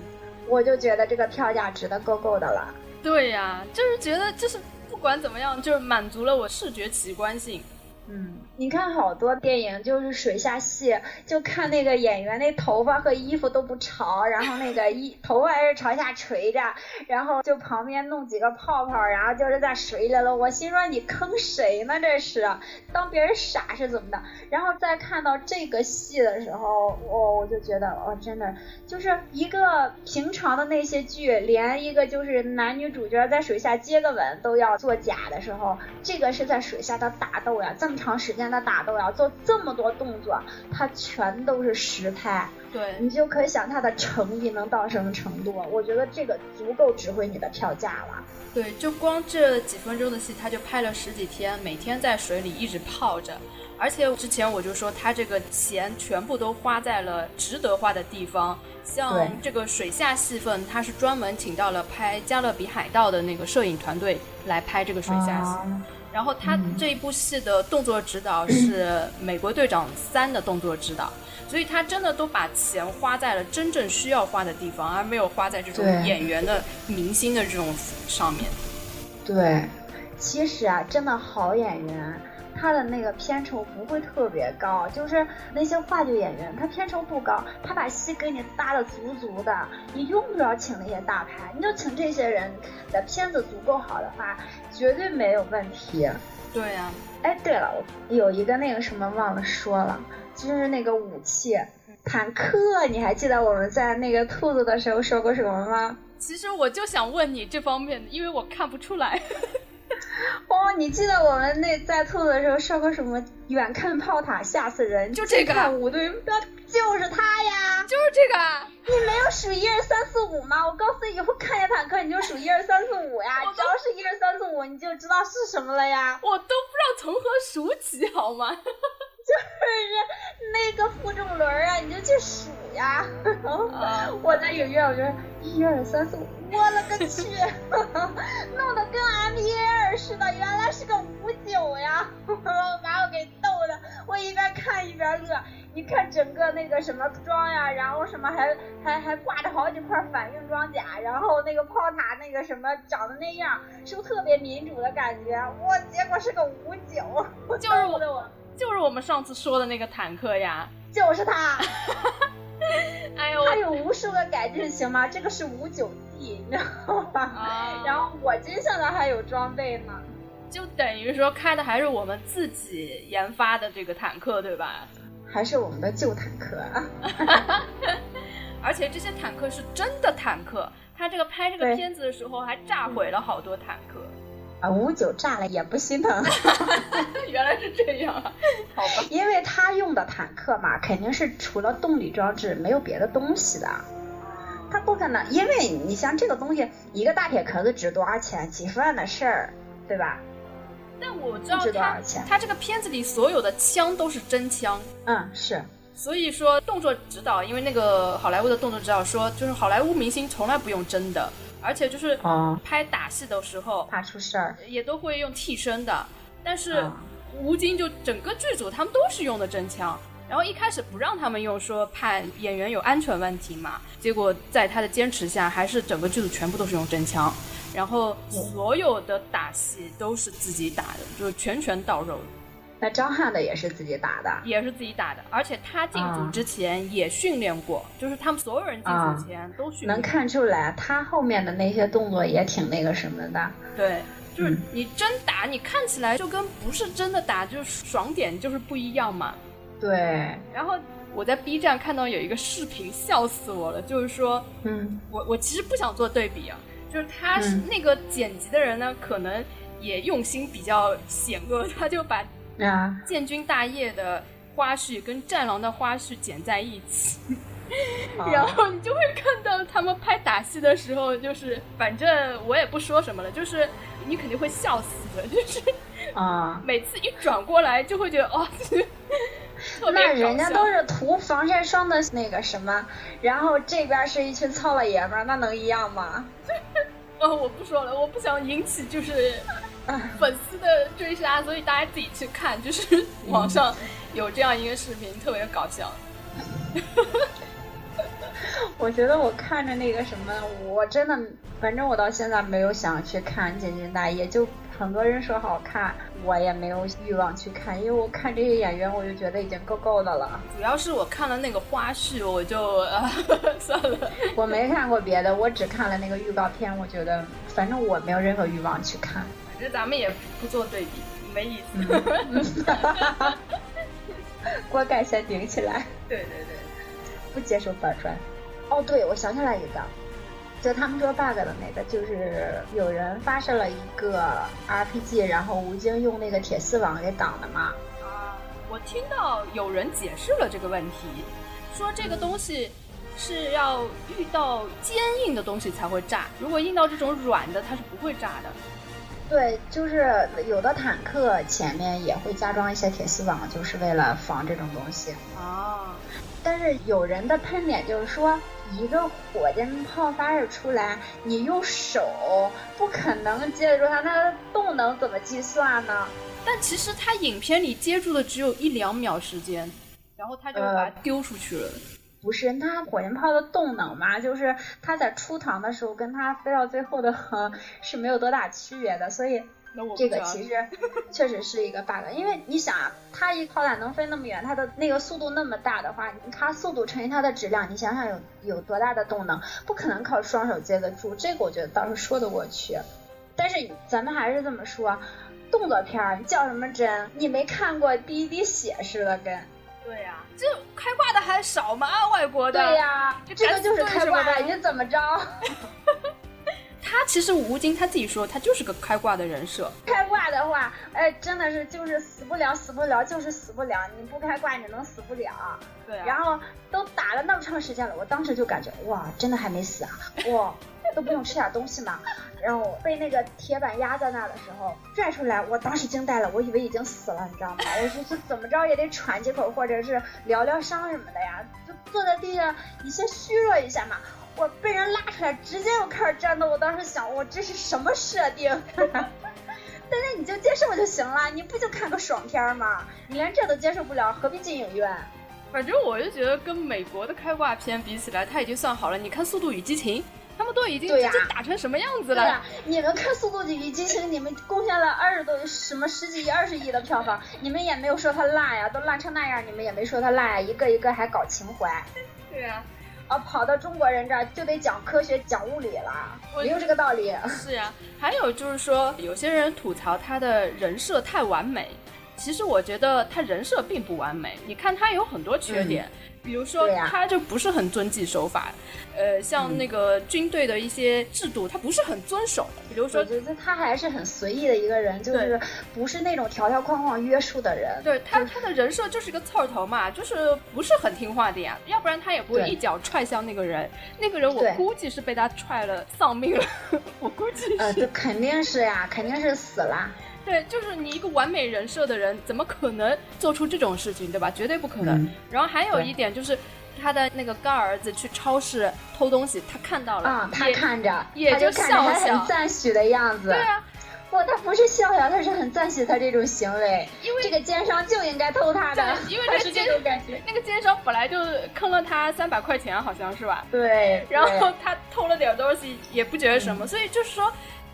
我就觉得这个票价值得够够的了。对呀，就是觉得就是不管怎么样，就是满足了我视觉奇观性。嗯，你看好多电影就是水下戏，就看那个演员那头发和衣服都不潮，然后那个衣头发还是朝下垂着，然后就旁边弄几个泡泡，然后就是在水里了。我心说你坑谁呢？这是当别人傻是怎么的？然后再看到这个戏的时候，我我就觉得哦，真的就是一个平常的那些剧，连一个就是男女主角在水下接个吻都要作假的时候，这个是在水下的打斗呀，这么长时间的打斗要做这么多动作，它全都是实拍，对你就可以想他的诚意能到什么程度。我觉得这个足够值回你的票价了。对，就光这几分钟的戏，他就拍了十几天，每天在水里一直泡着。而且之前我就说，他这个钱全部都花在了值得花的地方，像这个水下戏份，他是专门请到了拍《加勒比海盗》的那个摄影团队来拍这个水下戏。然后他这一部戏的动作指导是《美国队长三》的动作指导，所以他真的都把钱花在了真正需要花的地方，而没有花在这种演员的明星的这种上面。对，其实啊，真的好演员他的那个片酬不会特别高，就是那些话剧演员，他片酬不高，他把戏给你搭的足足的，你用不着请那些大牌，你就请这些人的片子足够好的话，绝对没有问题。对呀、哎，对了，我有一个那个什么忘了说了，就是那个武器。坦克，你还记得我们在那个兔子的时候说过什么吗？其实我就想问你这方面的，因为我看不出来。哦，你记得我们那在兔子的时候说过什么？远看炮塔吓死人，就这个五对，那就是他呀！就是这个啊，你没有数一二三四五吗？我告诉你，以后看见坦克你就数一二三四五呀，只要是一二三四五，你就知道是什么了呀。我都不知道从何数起，好吗？就是那个负重轮啊，你就去数呀。啊我在影院，我就一二三四五，我了个去，弄得跟 MPL 似的，原来是个五九呀，把我给逗的，我一边看一边乐。你看整个那个什么装呀，然后什么还还还挂着好几块反应装甲，然后那个炮塔那个什么长得那样，是不是特别民主的感觉？我结果是个五九，就是我，就是我们上次说的那个坦克呀。就是他。哎呦，我它有无数个改进型吗？这个是五九 D，你知道吧？啊然后我军现在还有装备呢。就等于说开的还是我们自己研发的这个坦克，对吧？还是我们的旧坦克啊！而且这些坦克是真的坦克，他这个拍这个片子的时候还炸毁了好多坦克。啊，五九炸了也不心疼，原来是这样啊，好吧？因为他用的坦克嘛，肯定是除了动力装置没有别的东西的。他不可能，因为你像这个东西，一个大铁壳子值多少钱？几十万的事儿，对吧？但我知道他他这个片子里所有的枪都是真枪，嗯，是，所以说动作指导，因为那个好莱坞的动作指导说，就是好莱坞明星从来不用真的，而且就是哦拍打戏的时候怕出事儿。也都会用替身的，但是啊吴京就整个剧组他们都是用的真枪。然后一开始不让他们用，说怕演员有安全问题嘛。结果在他的坚持下，还是整个剧组全部都是用真枪。然后所有的打戏都是自己打的，就是拳拳到肉，那张翰的也是自己打的。也是自己打的。而且他进组啊之前也训练过，就是他们所有人进组前都训。能看出来，他后面的那些动作也挺那个什么的。对，就是嗯你真打，你看起来就跟不是真的打，就是爽点就是不一样嘛。对，然后我在 B 站看到有一个视频，笑死我了，就是说嗯我我其实不想做对比啊，就是他是嗯那个剪辑的人呢，可能也用心比较险恶，他就把啊，建军大业的花絮跟战狼的花絮剪在一起，然后你就会看到他们拍打戏的时候，就是反正我也不说什么了，就是你肯定会笑死的，就是啊，每次一转过来就会觉得哦，那人家都是涂防晒霜的那个什么，然后这边是一群糙老爷们儿，那能一样吗？哦，我不说了，我不想引起就是啊 粉丝的追杀，所以大家自己去看，就是网上有这样一个视频，特别搞笑。我觉得我看着那个什么，我真的，反正我到现在没有想去看《建军大业》，就很多人说好看，我也没有欲望去看，因为我看这些演员，我就觉得已经够够的了。主要是我看了那个花絮，我就呃 算了。我没看过别的，我只看了那个预告片，我觉得反正我没有任何欲望去看。反正咱们也不做对比，没意思。锅盖先顶起来，对对对，不接受反转。哦，对，我想起来一个，就他们说 bug 的那个，就是有人发射了一个 RPG，然后吴京用那个铁丝网给挡的嘛。啊，我听到有人解释了这个问题，说这个东西是要遇到坚硬的东西才会炸，如果硬到这种软的，它是不会炸的。对，就是有的坦克前面也会加装一些铁丝网，就是为了防这种东西。啊，但是有人的喷点就是说，一个火箭炮发射出来，你用手不可能接得住它，那它动能怎么计算呢？但其实它影片里接住的只有一两秒时间，然后它就把它丢出去了。不是，它火箭炮的动能嘛，就是它在出膛的时候跟它飞到最后的是没有多大区别的，所以这个其实 确实是一个 bug，因为你想啊，它一炮弹能飞那么远，它的那个速度那么大的话，你它速度乘以它的质量，你想想有有多大的动能，不可能靠双手接得住。这个我觉得倒是说得过去。但是咱们还是这么说，动作片儿较什么真？你没看过第一滴血似的跟？对呀，这开挂的还少吗？外国的？对呀，这个就是开挂的，你怎么着？他其实吴京他自己说，他就是个开挂的人设。开挂的话，哎，真的是就是死不了，死不了，就是死不了。你不开挂，你能死不了？对。然后都打了那么长时间了，我当时就感觉哇，真的还没死啊！哇，都不用吃点东西吗？然后被那个铁板压在那的时候拽出来，我当时惊呆了，我以为已经死了，你知道吗？我说这怎么着也得喘几口，或者是疗疗伤什么的呀？就坐在地上，你先虚弱一下嘛。我被人拉出来，直接又开始战斗。我当时想，我这是什么设定？但是你就接受就行了，你不就看个爽片吗？你连这都接受不了，何必进影院？反正我就觉得跟美国的开挂片比起来，它已经算好了。你看《速度与激情》，他们都已经对呀打成什么样子了？对啊，你们看《速度与激情》，你们贡献了二十多什么十几亿、二十亿的票房，你们也没有说它烂呀，都烂成那样，你们也没说它烂呀，一个一个还搞情怀。对呀。跑到中国人这儿就得讲科学、讲物理了，没有这个道理。是呀，还有就是说，有些人吐槽他的人设太完美，其实我觉得他人设并不完美。你看他有很多缺点。比如说，他就不是很遵纪守法，呃，像那个军队的一些制度，他不是很遵守的。比如说，我觉得他还是很随意的一个人，就是不是那种条条框框约束的人。对他，他的人设就是个刺儿头嘛，就是不是很听话的呀。要不然他也不会一脚踹向那个人。那个人我估计是被他踹了丧命了，我估计。呃，这肯定是呀，肯定是死了。对，就是你一个完美人设的人，怎么可能做出这种事情，对吧？绝对不可能。然后还有一点就是，他的那个干儿子去超市偷东西，他看到了，啊，他看着，也就笑笑，很赞许的样子。对啊，不，他不是笑笑，他是很赞许他这种行为，因为这个奸商就应该偷他的，因为这是 这种感觉。那个奸商本来就坑了他三百块钱，好像是吧？对。然后他偷了点东西，也不觉得什么，所以就是说。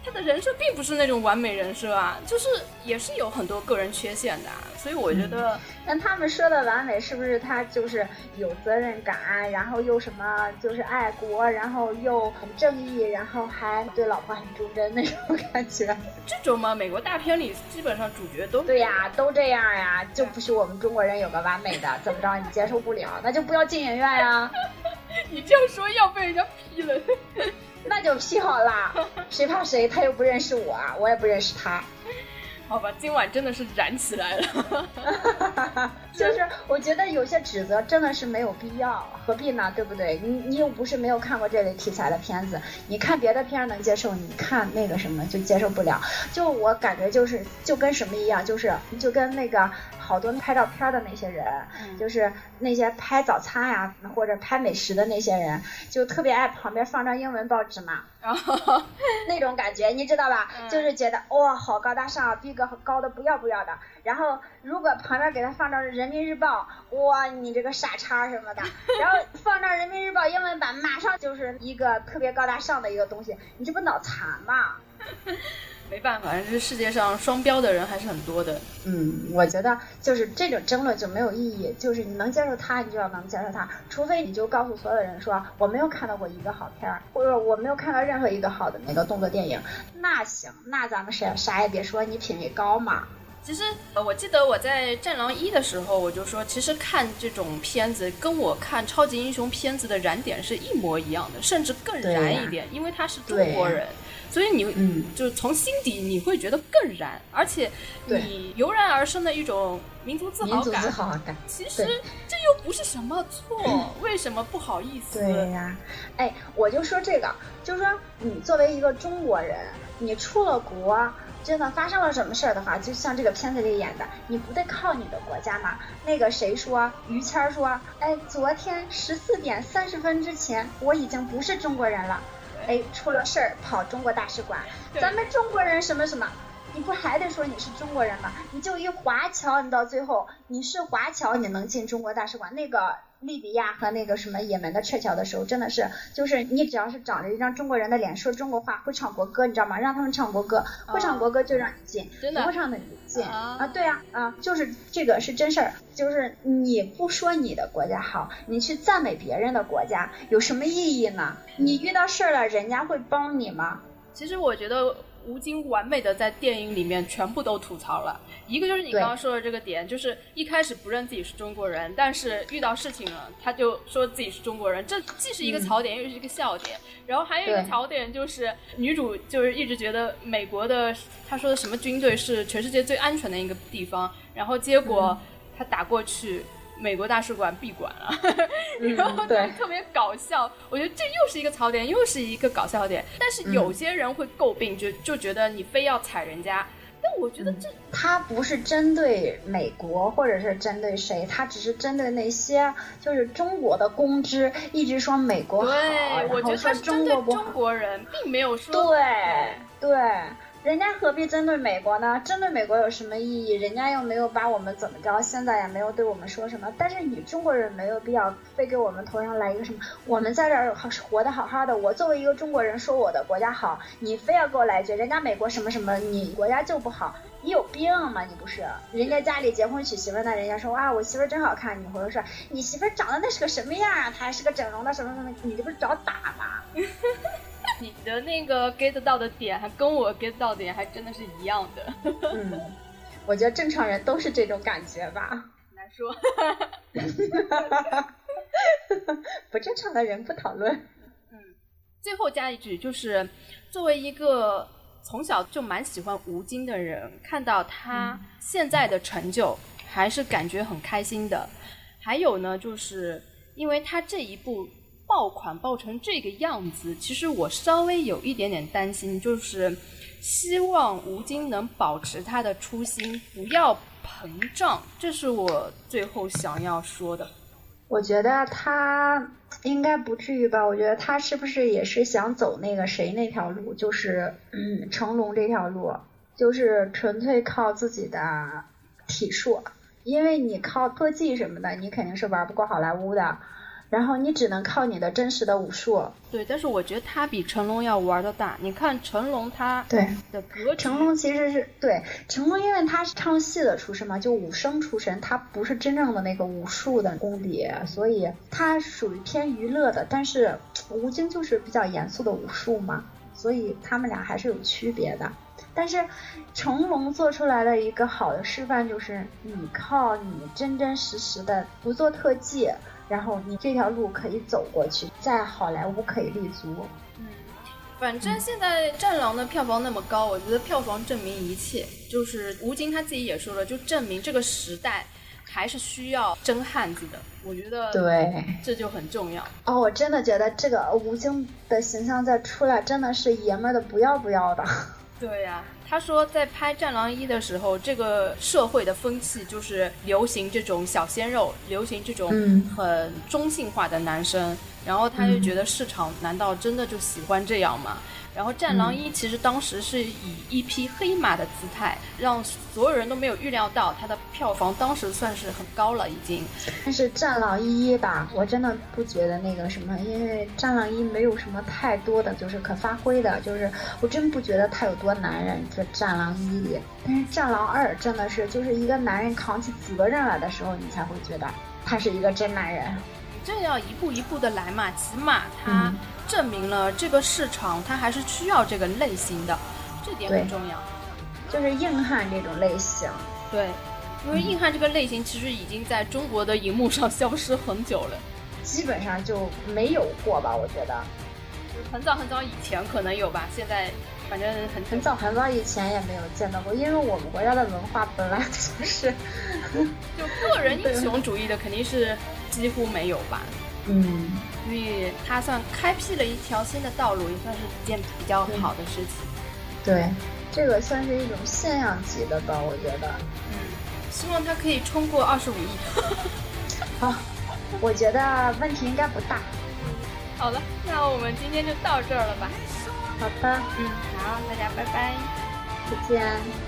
他的人设并不是那种完美人设啊，就是也是有很多个人缺陷的，所以我觉得，那他们说的完美是不是他就是有责任感，然后又什么就是爱国，然后又很正义，然后还对老婆很忠贞那种感觉？这种嘛，美国大片里基本上主角都对呀，都这样呀，就不许我们中国人有个完美的，怎么着你接受不了，那就不要进影院呀。你这样说要被人家批了。那就 P 好啦，谁怕谁？他又不认识我，我也不认识他。好吧，今晚真的是燃起来了。就是我觉得有些指责真的是没有必要，何必呢？对不对？你你又不是没有看过这类题材的片子，你看别的片能接受，你看那个什么就接受不了。就我感觉就是就跟什么一样，就是就跟那个。好多拍照片的那些人，就是那些拍早餐呀或者拍美食的那些人，就特别爱旁边放张英文报纸嘛，那种感觉你知道吧？就是觉得哇，好高大上，逼格高的不要不要的。然后如果旁边给他放张人民日报，哇，你这个傻叉什么的。然后放张人民日报英文版，马上就是一个特别高大上的一个东西，你这不脑残吗？没办法，这世界上双标的人还是很多的。嗯，我觉得就是这种争论就没有意义。就是你能接受他，你就要能接受他，除非你就告诉所有人说我没有看到过一个好片儿，或者我没有看到任何一个好的那个动作电影。那行，那咱们谁啥也别说，你品味高嘛。其实，呃，我记得我在《战狼一》的时候，我就说，其实看这种片子跟我看超级英雄片子的燃点是一模一样的，甚至更燃一点，因为他是中国人。所以你，嗯，就是从心底你会觉得更燃，而且你油然而生的一种民族自豪感。自豪感。其实这又不是什么错，为什么不好意思？对呀，哎，我就说这个，就是说你作为一个中国人，你出了国，真的发生了什么事儿的话，就像这个片子里演的，你不得靠你的国家吗？那个谁说？于谦说，哎，昨天十四点三十分之前，我已经不是中国人了。哎，出了事儿跑中国大使馆，咱们中国人什么什么，你不还得说你是中国人吗？你就一华侨，你到最后你是华侨，你能进中国大使馆？那个利比亚和那个什么也门的撤侨的时候，真的是，就是你只要是长着一张中国人的脸，说中国话，会唱国歌，你知道吗？让他们唱国歌，会唱国歌就让你进，不会唱的你不进啊。对啊，啊，就是这个是真事儿，就是你不说你的国家好，你去赞美别人的国家，有什么意义呢？你遇到事儿了，人家会帮你吗？其实我觉得。吴京完美的在电影里面全部都吐槽了，一个就是你刚刚说的这个点，就是一开始不认自己是中国人，但是遇到事情了，他就说自己是中国人，这既是一个槽点，又是一个笑点。然后还有一个槽点就是女主就是一直觉得美国的她说的什么军队是全世界最安全的一个地方，然后结果她打过去。美国大使馆闭馆了，然后特别搞笑。我觉得这又是一个槽点，又是一个搞笑点。但是有些人会诟病，就就觉得你非要踩人家。但我觉得这他不是针对美国，或者是针对谁，他只是针对那些就是中国的公知，一直说美国好，然后说中国不中国人，并没有说对对。人家何必针对美国呢？针对美国有什么意义？人家又没有把我们怎么着，现在也没有对我们说什么。但是你中国人没有必要非给我们头上来一个什么？我们在这儿活得好好的，我作为一个中国人说我的国家好，你非要给我来一句人家美国什么什么，你国家就不好？你有病吗？你不是？人家家里结婚娶媳妇呢，人家说哇我媳妇真好看，你回头说你媳妇长得那是个什么样啊？她还是个整容的什么什么？你这不是找打吗？你的那个 get 到的点，还跟我 get 到的点还真的是一样的。嗯，我觉得正常人都是这种感觉吧。难说。不正常的人不讨论。嗯，最后加一句，就是作为一个从小就蛮喜欢吴京的人，看到他现在的成就，还是感觉很开心的。还有呢，就是因为他这一部。爆款爆成这个样子，其实我稍微有一点点担心，就是希望吴京能保持他的初心，不要膨胀，这是我最后想要说的。我觉得他应该不至于吧？我觉得他是不是也是想走那个谁那条路，就是嗯成龙这条路，就是纯粹靠自己的体术，因为你靠特技什么的，你肯定是玩不过好莱坞的。然后你只能靠你的真实的武术。对，但是我觉得他比成龙要玩的大。你看成龙他对的格局。成龙其实是对成龙，因为他是唱戏的出身嘛，就武生出身，他不是真正的那个武术的功底，所以他属于偏娱乐的。但是吴京就是比较严肃的武术嘛，所以他们俩还是有区别的。但是成龙做出来的一个好的示范就是，你靠你真真实实的不做特技。然后你这条路可以走过去，在好莱坞可以立足。嗯，反正现在《战狼》的票房那么高，我觉得票房证明一切。就是吴京他自己也说了，就证明这个时代还是需要真汉子的。我觉得对，这就很重要。哦，我真的觉得这个吴京的形象再出来，真的是爷们的不要不要的。对呀。他说，在拍《战狼一》的时候，这个社会的风气就是流行这种小鲜肉，流行这种很中性化的男生。然后他就觉得市场难道真的就喜欢这样吗？然后《战狼一》其实当时是以一匹黑马的姿态，让所有人都没有预料到它的票房当时算是很高了已经。但是《战狼一》吧，我真的不觉得那个什么，因为《战狼一》没有什么太多的就是可发挥的，就是我真不觉得他有多男人。这《战狼一》里，但是《战狼二》真的是就是一个男人扛起责任来的时候，你才会觉得他是一个真男人。这要一步一步的来嘛，起码他。证明了这个市场，它还是需要这个类型的，这点很重要。就是硬汉这种类型。对，因为硬汉这个类型其实已经在中国的荧幕上消失很久了，基本上就没有过吧？我觉得。很早很早以前可能有吧，现在反正很很早很早以前也没有见到过，因为我们国家的文化本来就是，就个人英雄 主义的肯定是几乎没有吧。嗯。所以他算开辟了一条新的道路，也算是一件比较好的事情。对，这个算是一种现象级的吧，我觉得。嗯，希望他可以冲过二十五亿。好，我觉得问题应该不大。好了，那我们今天就到这儿了吧？好的，嗯，好，大家拜拜，再见。